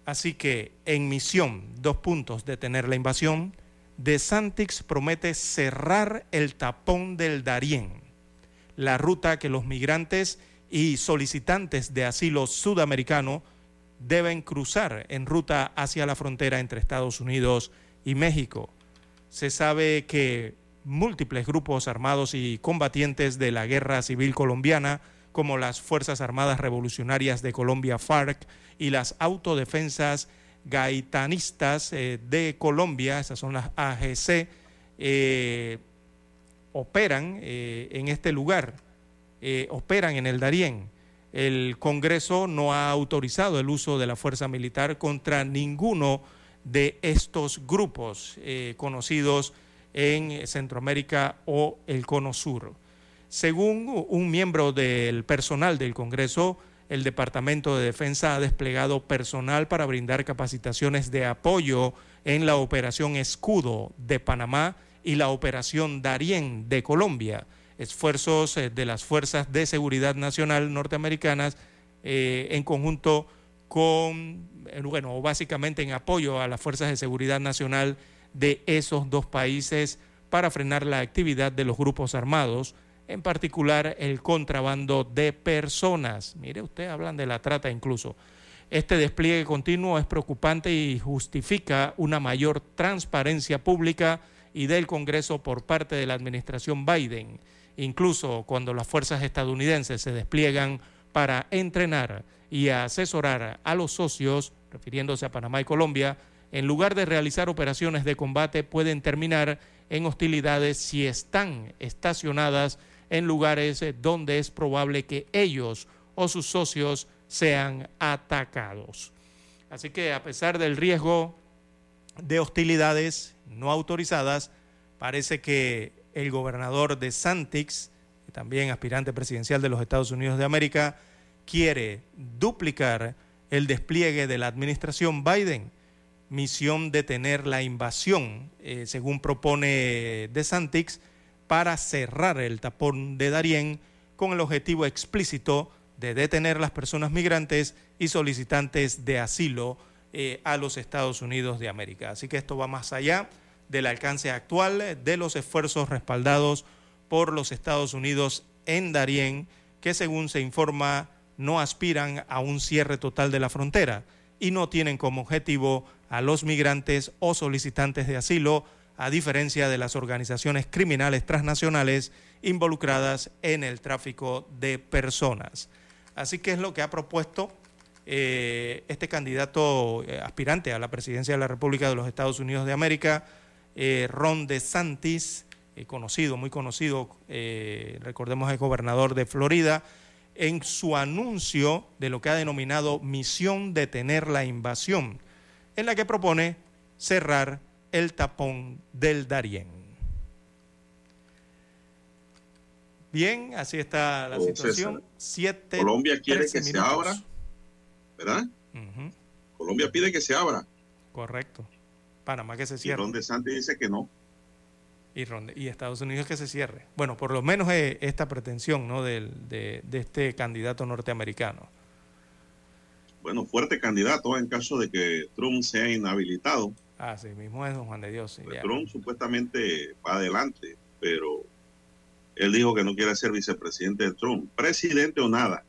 Así que en misión, dos puntos, detener la invasión, De Santix promete cerrar el tapón del Darién, la ruta que los migrantes y solicitantes de asilo sudamericano deben cruzar en ruta hacia la frontera entre Estados Unidos y México. Se sabe que múltiples grupos armados y combatientes de la guerra civil colombiana, como las Fuerzas Armadas Revolucionarias de Colombia FARC y las autodefensas gaitanistas eh, de Colombia, esas son las AGC, eh, operan eh, en este lugar, operan en el Darién. El Congreso no ha autorizado el uso de la fuerza militar contra ninguno de estos grupos conocidos en Centroamérica o el Cono Sur. Según un miembro del personal del Congreso, el Departamento de Defensa ha desplegado personal para brindar capacitaciones de apoyo en la Operación Escudo de Panamá y la Operación Darién de Colombia, esfuerzos eh, de las Fuerzas de Seguridad Nacional norteamericanas eh, en conjunto con, eh, bueno, básicamente en apoyo a las Fuerzas de Seguridad Nacional de esos dos países para frenar la actividad de los grupos armados, en particular el contrabando de personas. Mire, usted hablan de la trata incluso. Este despliegue continuo es preocupante y justifica una mayor transparencia pública y del Congreso por parte de la administración Biden, incluso cuando las fuerzas estadounidenses se despliegan para entrenar y asesorar a los socios, refiriéndose a Panamá y Colombia, en lugar de realizar operaciones de combate, pueden terminar en hostilidades si están estacionadas en lugares donde es probable que ellos o sus socios sean atacados. Así que a pesar del riesgo de hostilidades no autorizadas, parece que el gobernador de Santix, también aspirante presidencial de los Estados Unidos de América, quiere duplicar el despliegue de la administración Biden, misión detener la invasión, eh, según propone De Santix, para cerrar el tapón de Darién con el objetivo explícito de detener las personas migrantes y solicitantes de asilo eh, a los Estados Unidos de América. Así que esto va más allá del alcance actual de los esfuerzos respaldados por los Estados Unidos en Darién, que según se informa no aspiran a un cierre total de la frontera y no tienen como objetivo a los migrantes o solicitantes de asilo, a diferencia de las organizaciones criminales transnacionales involucradas en el tráfico de personas. Así que es lo que ha propuesto eh, este candidato eh, aspirante a la presidencia de la República de los Estados Unidos de América, eh, Ron DeSantis, conocido, muy conocido, recordemos el gobernador de Florida, en su anuncio de lo que ha denominado misión detener la invasión, en la que propone cerrar el tapón del Darién. Bien, así está la situación. César. Siete, Colombia quiere 13 que se abra, ¿verdad? Colombia pide que se abra. Correcto. Panamá que se Y cierre. Ron DeSantis dice que no. y, Ronde- y Estados Unidos que se cierre. Bueno, por lo menos eh, esta pretensión ¿no? de, de este candidato norteamericano. Bueno, fuerte candidato en caso de que Trump sea inhabilitado. Así mismo es, don Juan de Dios. sí, Pues. Trump supuestamente va adelante, pero él dijo que no quiere ser vicepresidente de Trump. Presidente o nada.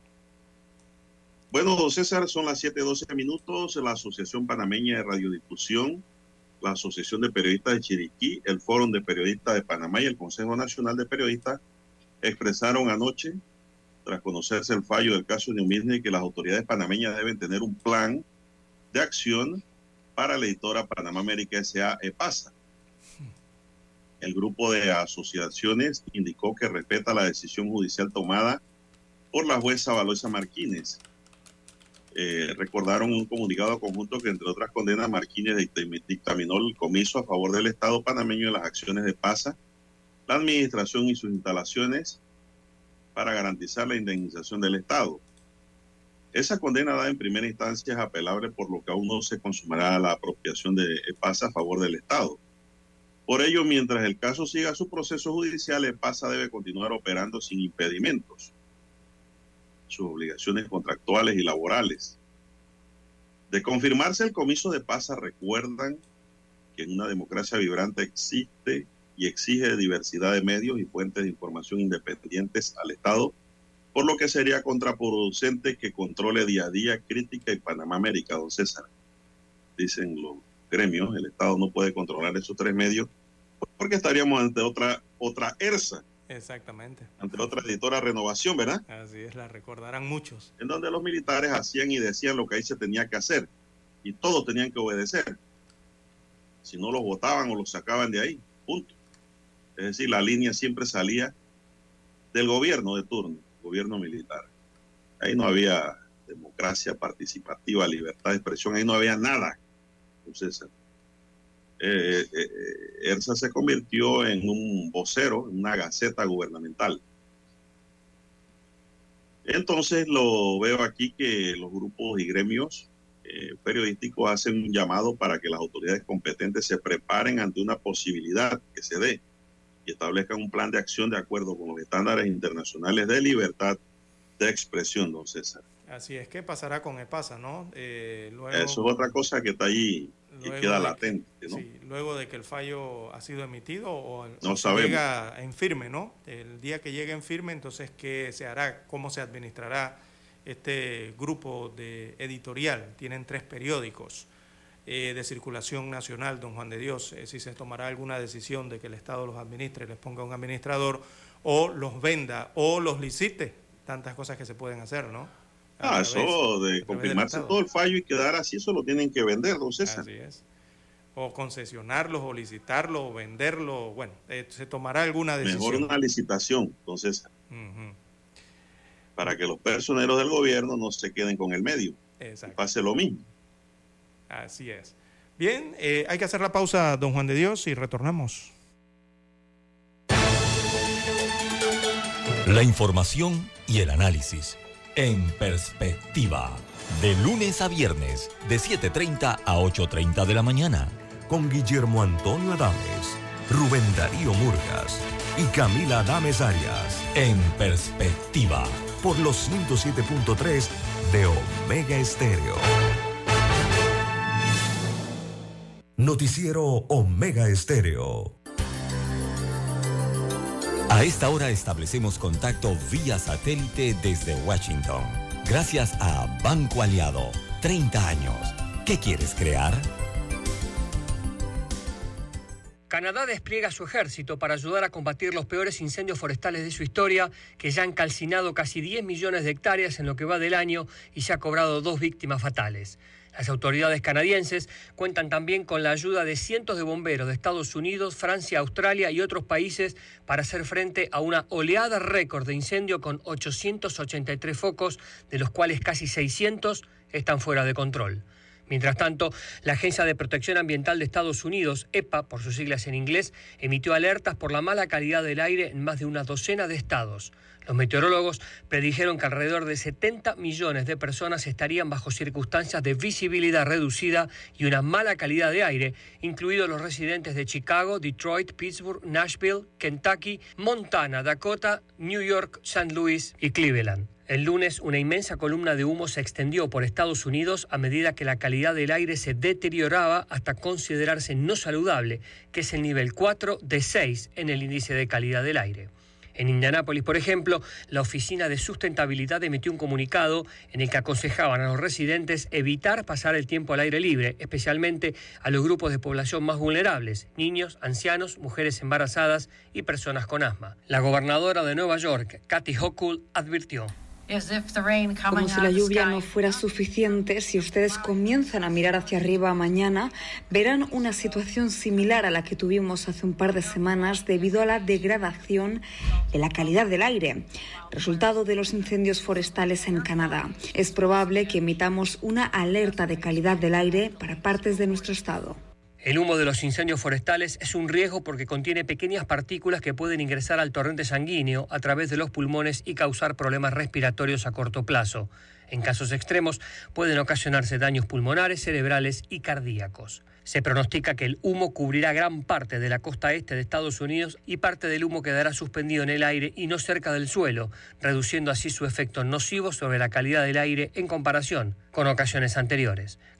Bueno, don César, son las 7:12 minutos. La Asociación Panameña de Radiodifusión, la Asociación de Periodistas de Chiriquí, el Foro de Periodistas de Panamá y el Consejo Nacional de Periodistas expresaron anoche, tras conocerse el fallo del caso Neumidne, que las autoridades panameñas deben tener un plan de acción para la editora Panamá América S.A. EPASA. El grupo de asociaciones indicó que respeta la decisión judicial tomada por la jueza Valoisa Martínez. Eh, recordaron un comunicado conjunto que, entre otras condenas, Martínez dictam- dictaminó el comiso a favor del Estado panameño de las acciones de PASA, la administración y sus instalaciones para garantizar la indemnización del Estado. Esa condena dada en primera instancia es apelable por lo que aún no se consumará la apropiación de EPASA a favor del Estado. Por ello, mientras el caso siga su proceso judicial, EPASA debe continuar operando sin impedimentos sus obligaciones contractuales y laborales. De confirmarse el comiso de PASA, recuerdan que en una democracia vibrante existe y exige diversidad de medios y fuentes de información independientes al Estado, por lo que sería contraproducente que controle día a día Crítica y Panamá América, don César. Dicen los gremios, el Estado no puede controlar esos tres medios porque estaríamos ante otra, otra ERSA, Exactamente. ante otra editora Renovación, ¿verdad? Así es, la recordarán muchos. En donde los militares hacían y decían lo que ahí se tenía que hacer y todos tenían que obedecer. Si no los votaban o los sacaban de ahí, punto. Es decir, la línea siempre salía del gobierno de turno, gobierno militar. Ahí no había democracia participativa, libertad de expresión, ahí no había nada. Entonces, eh, eh, eh, ERSA se convirtió en un vocero, en una gaceta gubernamental. Entonces lo veo aquí que los grupos y gremios periodísticos hacen un llamado para que las autoridades competentes se preparen ante una posibilidad que se dé y establezcan un plan de acción de acuerdo con los estándares internacionales de libertad de expresión, don César. Así es, ¿qué pasará con EPASA, no? Eh, luego, Eso es otra cosa que está ahí y queda latente, ¿no? sí, luego de que el fallo ha sido emitido o No o llega en firme, ¿no? El día que llegue en firme, entonces, ¿qué se hará? ¿Cómo se administrará este grupo de editorial? Tienen tres periódicos. Eh, de circulación nacional, don Juan de Dios, eh, si se tomará alguna decisión de que el Estado los administre, les ponga un administrador o los venda o los licite, tantas cosas que se pueden hacer, ¿no? A Ah, eso de confirmarse todo el fallo y quedar así, eso lo tienen que vender, don César. Así es. O concesionarlos, o licitarlos, o venderlos, bueno, eh, se tomará alguna Mejor decisión. una licitación, don César, para que los personeros del gobierno no se queden con el medio. Y Exacto. pase lo mismo. Así es. Bien, eh, hay que hacer la pausa, don Juan de Dios, y retornamos. La información y el análisis en perspectiva. De lunes a viernes, de 7.30 a 8.30 de la mañana. Con Guillermo Antonio Adames, Rubén Darío Murgas y Camila Adames Arias. En perspectiva. Por los 107.3 de Omega Estéreo. Noticiero Omega Estéreo. A esta hora establecemos contacto vía satélite desde Washington. Gracias a Banco Aliado. 30 años. ¿Qué quieres crear? Canadá despliega su ejército para ayudar a combatir los peores incendios forestales de su historia, que ya han calcinado casi 10 millones de hectáreas en lo que va del año y se ha cobrado dos víctimas fatales. Las autoridades canadienses cuentan también con la ayuda de cientos de bomberos de Estados Unidos, Francia, Australia y otros países para hacer frente a una oleada récord de incendio con 883 focos, de los cuales casi 600 están fuera de control. Mientras tanto, la Agencia de Protección Ambiental de Estados Unidos, EPA por sus siglas en inglés, emitió alertas por la mala calidad del aire en más de una docena de estados. Los meteorólogos predijeron que alrededor de 70 millones de personas estarían bajo circunstancias de visibilidad reducida y una mala calidad de aire, incluidos los residentes de Chicago, Detroit, Pittsburgh, Nashville, Kentucky, Montana, Dakota, New York, St. Louis y Cleveland. El lunes, una inmensa columna de humo se extendió por Estados Unidos a medida que la calidad del aire se deterioraba hasta considerarse no saludable, que es el nivel 4 de 6 en el índice de calidad del aire. En Indianápolis, por ejemplo, la Oficina de Sustentabilidad emitió un comunicado en el que aconsejaban a los residentes evitar pasar el tiempo al aire libre, especialmente a los grupos de población más vulnerables, niños, ancianos, mujeres embarazadas y personas con asma. La gobernadora de Nueva York, Kathy Hochul, advirtió. Como si la lluvia no fuera suficiente, si ustedes comienzan a mirar hacia arriba mañana, verán una situación similar a la que tuvimos hace un par de semanas debido a la degradación de la calidad del aire, resultado de los incendios forestales en Canadá. Es probable que emitamos una alerta de calidad del aire para partes de nuestro estado. El humo de los incendios forestales es un riesgo porque contiene pequeñas partículas que pueden ingresar al torrente sanguíneo a través de los pulmones y causar problemas respiratorios a corto plazo. En casos extremos pueden ocasionarse daños pulmonares, cerebrales y cardíacos. Se pronostica que el humo cubrirá gran parte de la costa este de Estados Unidos y parte del humo quedará suspendido en el aire y no cerca del suelo, reduciendo así su efecto nocivo sobre la calidad del aire en comparación con ocasiones anteriores.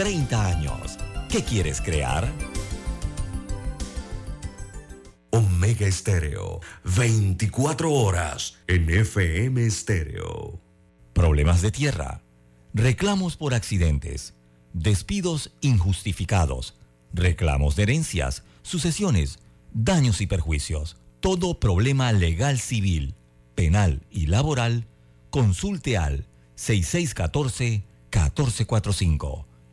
30 años. ¿Qué quieres crear? Omega Estéreo, 24 horas en FM Estéreo. Problemas de tierra, reclamos por accidentes, despidos injustificados, reclamos de herencias, sucesiones, daños y perjuicios. Todo problema legal civil, penal y laboral, consulte al 6614-1445.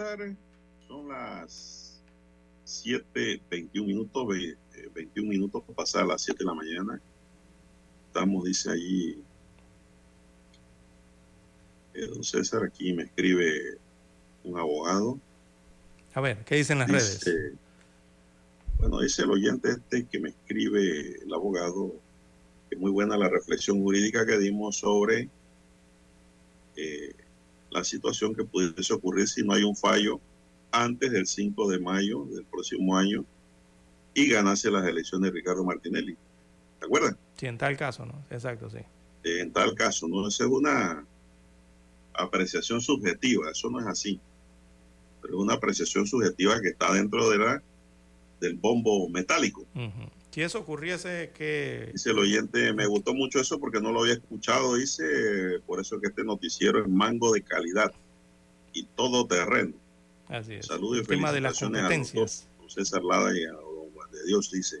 César, son las 7.21 minutos, ve- eh, 21 minutos para pasar a las 7 de la mañana. Estamos, dice allí, eh, don César, aquí me escribe un abogado. A ver, ¿qué dicen las redes? Bueno, dice el oyente este que me escribe el abogado, que muy buena la reflexión jurídica que dimos sobre eh, la situación que pudiese ocurrir si no hay un fallo antes del 5 de mayo del próximo año y ganase las elecciones de Ricardo Martinelli. ¿Te acuerdas? Sí, en tal caso, ¿no? Exacto, sí. Eh, en tal caso, no esa es una apreciación subjetiva, eso no es así. Pero es una apreciación subjetiva que está dentro de la del bombo metálico. Si eso ocurriese, que Dice el oyente, me gustó mucho eso porque no lo había escuchado, dice, por eso que este noticiero es mango de calidad y todo terreno. Así es. Saludos y de las felicitaciones a los don César Lada y a don Juan de Dios, dice.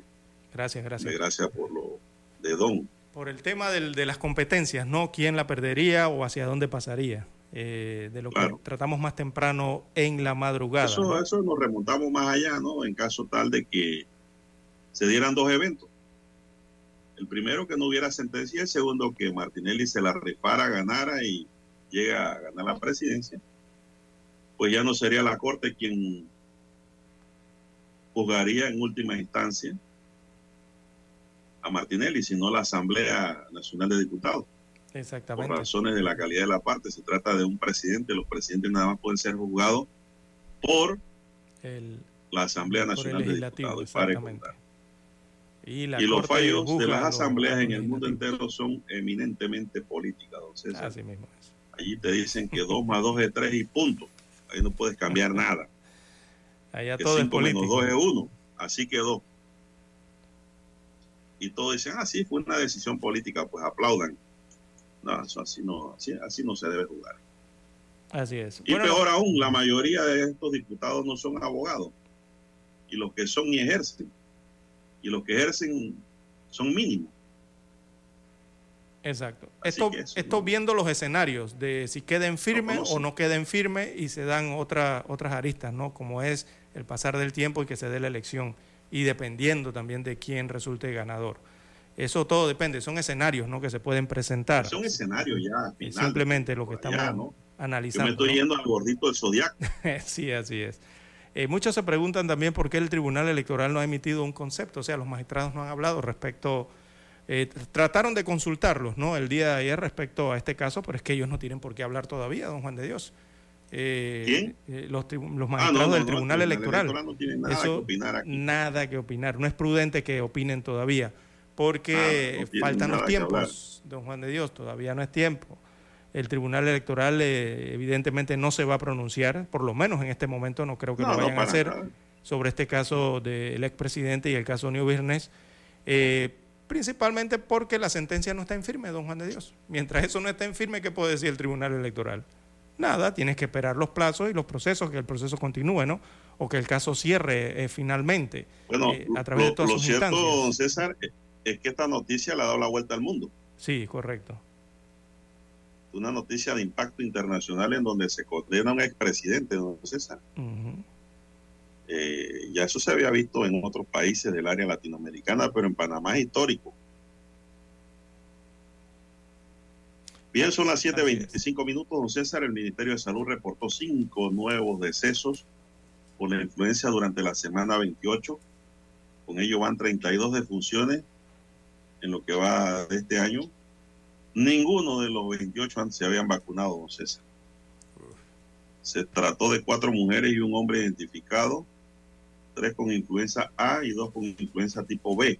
Gracias, gracias. Gracias por lo de don. Por el tema del- de las competencias, ¿no? ¿Quién la perdería o hacia dónde pasaría? Eh, de lo que tratamos más temprano en la madrugada. Eso, ¿no? eso nos remontamos más allá, ¿no? En caso tal de que se dieran dos eventos. El primero que no hubiera sentencia y el segundo que Martinelli se la rifara, ganara y llega a ganar la presidencia. Pues ya no sería la Corte quien juzgaría en última instancia a Martinelli, sino la Asamblea Nacional de Diputados por Exactamente. razones de la calidad de la parte. Se trata de un presidente. Los presidentes nada más pueden ser juzgados por El, la Asamblea por el Nacional de Diputados. exactamente. Y, los fallos de las asambleas en el mundo entero son eminentemente políticas. don César. Así mismo es. Allí te dicen que 2 más 2 es 3 y punto. Ahí no puedes cambiar nada. Allá que todo es 5 menos político. 2 es 1. Así quedó. Y todos dicen, ah, sí, fue una decisión política, pues aplaudan. No, eso así no, así, así no se debe jugar. Así es. Y Bueno, peor aún, la mayoría de estos diputados no son abogados. Y los que son y ejercen. Y los que ejercen son mínimos. Exacto. Así Esto, que eso, esto viendo los escenarios de si queden firmes o no queden firmes y se dan otra, otras aristas, ¿no? Como es el pasar del tiempo y que se dé la elección y dependiendo también de quién resulte ganador. Eso todo depende, son escenarios, ¿no? Que se pueden presentar. Son escenarios ya. Final. simplemente lo que estamos ¿no? Yo analizando. me estoy ¿no? yendo al gordito del zodiaco. sí, así es. Eh, muchos se preguntan también por qué el Tribunal Electoral no ha emitido un concepto, o sea, los magistrados no han hablado respecto, eh, tr- trataron de consultarlos, ¿no? El día de ayer respecto a este caso, pero es que ellos no tienen por qué hablar todavía, don Juan de Dios. Eh, ¿Quién? eh, los, los Ah, magistrados no, no, del no, Tribunal el Electoral. no tiene nada Eso, que opinar aquí. Nada que opinar. No es prudente que opinen todavía, porque Ah, tienen faltan los tiempos, don Juan de Dios, todavía no es tiempo. El Tribunal Electoral eh, evidentemente no se va a pronunciar, por lo menos en este momento no creo que No, lo no, vayan a hacer nada. sobre este caso del expresidente y el caso New Business, eh, principalmente porque la sentencia no está en firme, don Juan de Dios. Mientras eso no está en firme, ¿qué puede decir el Tribunal Electoral? Nada, tienes que esperar los plazos y los procesos, que el proceso continúe, ¿no? O que el caso cierre eh, finalmente Bueno, eh, a través de lo, todas lo sus cierto, instancias. don César, es- es que esta noticia le ha dado la vuelta al mundo. Sí, correcto. Una noticia de impacto internacional en donde se condena a un expresidente, don César. Eh, ya eso se había visto en otros países del área latinoamericana, pero en Panamá es histórico. Bien, son las 7.25 minutos, don César. El Ministerio de Salud reportó cinco nuevos decesos por la influencia durante la semana 28. Con ello van 32 defunciones en lo que va de este año. Ninguno de los 28 an- se habían vacunado, don César. Se trató de cuatro mujeres y un hombre identificado tres con influenza A y dos con influenza tipo B.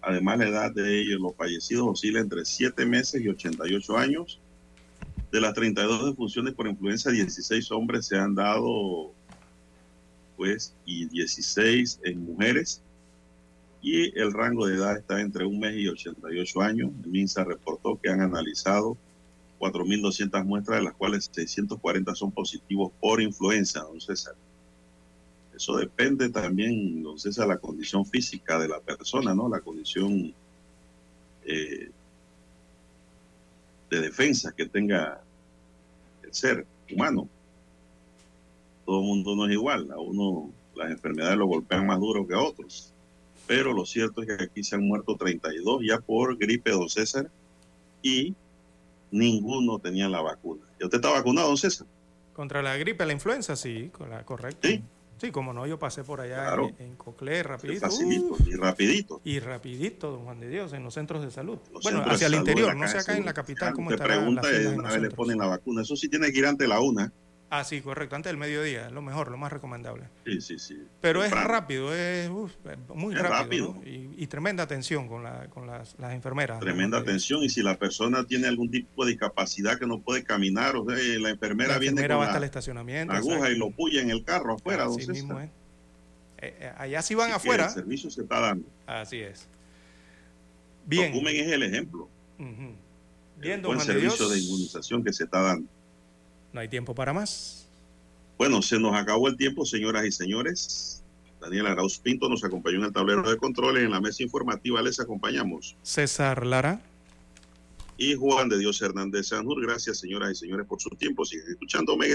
Además, la edad de ellos, los fallecidos, oscila entre 7 meses y 88 años. De las 32 defunciones por influenza, 16 hombres se han dado, pues, y 16 en mujeres. Y el rango de edad está entre un mes y 88 años. El MINSA reportó que han analizado 4.200 muestras, de las cuales 640 son positivos por influenza, don César. Eso depende también, don César, de la condición física de la persona, ¿no? La condición eh, de defensa que tenga el ser humano. Todo el mundo no es igual. A uno las enfermedades lo golpean más duro que a otros. Pero lo cierto es que aquí se han muerto 32 ya por gripe, don César, y ninguno tenía la vacuna. ¿Y usted está vacunado, don César? Contra la gripe, la influenza, sí, con la- correcto. Sí. Sí, como no, yo pasé por allá Claro. en, en Coclé, rapidito. Facilito y rapidito. y rapidito, don Juan de Dios, en los centros de salud. Los bueno, hacia el interior, no sé acá en la capital cómo Te estará pregunta una vez le ponen la vacuna. Eso sí tiene que ir antes de la una. Ah, sí, correcto, antes del mediodía, lo mejor, lo más recomendable. Sí, sí, sí. Pero es rápido, es uf, muy Es rápido. rápido. ¿no? Y, y tremenda atención con, la, con las, las enfermeras. don Tremenda atención. Y si la persona tiene algún tipo de discapacidad que no puede caminar, o sea, la enfermera, La viene enfermera con va hasta la el estacionamiento. aguja exacto. y lo puya en el carro afuera. don Así César. mismo es. Eh, eh, allá sí van Así afuera. El servicio se está dando. Así es. Bien. Tocumen es el ejemplo. Ujú. Bien, El don buen servicio Dios. de inmunización que se está dando. No hay tiempo para más. Bueno, se nos acabó el tiempo, señoras y señores. Daniel Arauz Pinto nos acompañó en el tablero de controles. En la mesa informativa les acompañamos. César Lara. Y Juan de Dios Hernández Sanjur. Gracias, señoras y señores, por su tiempo. Siguen escuchando Omega.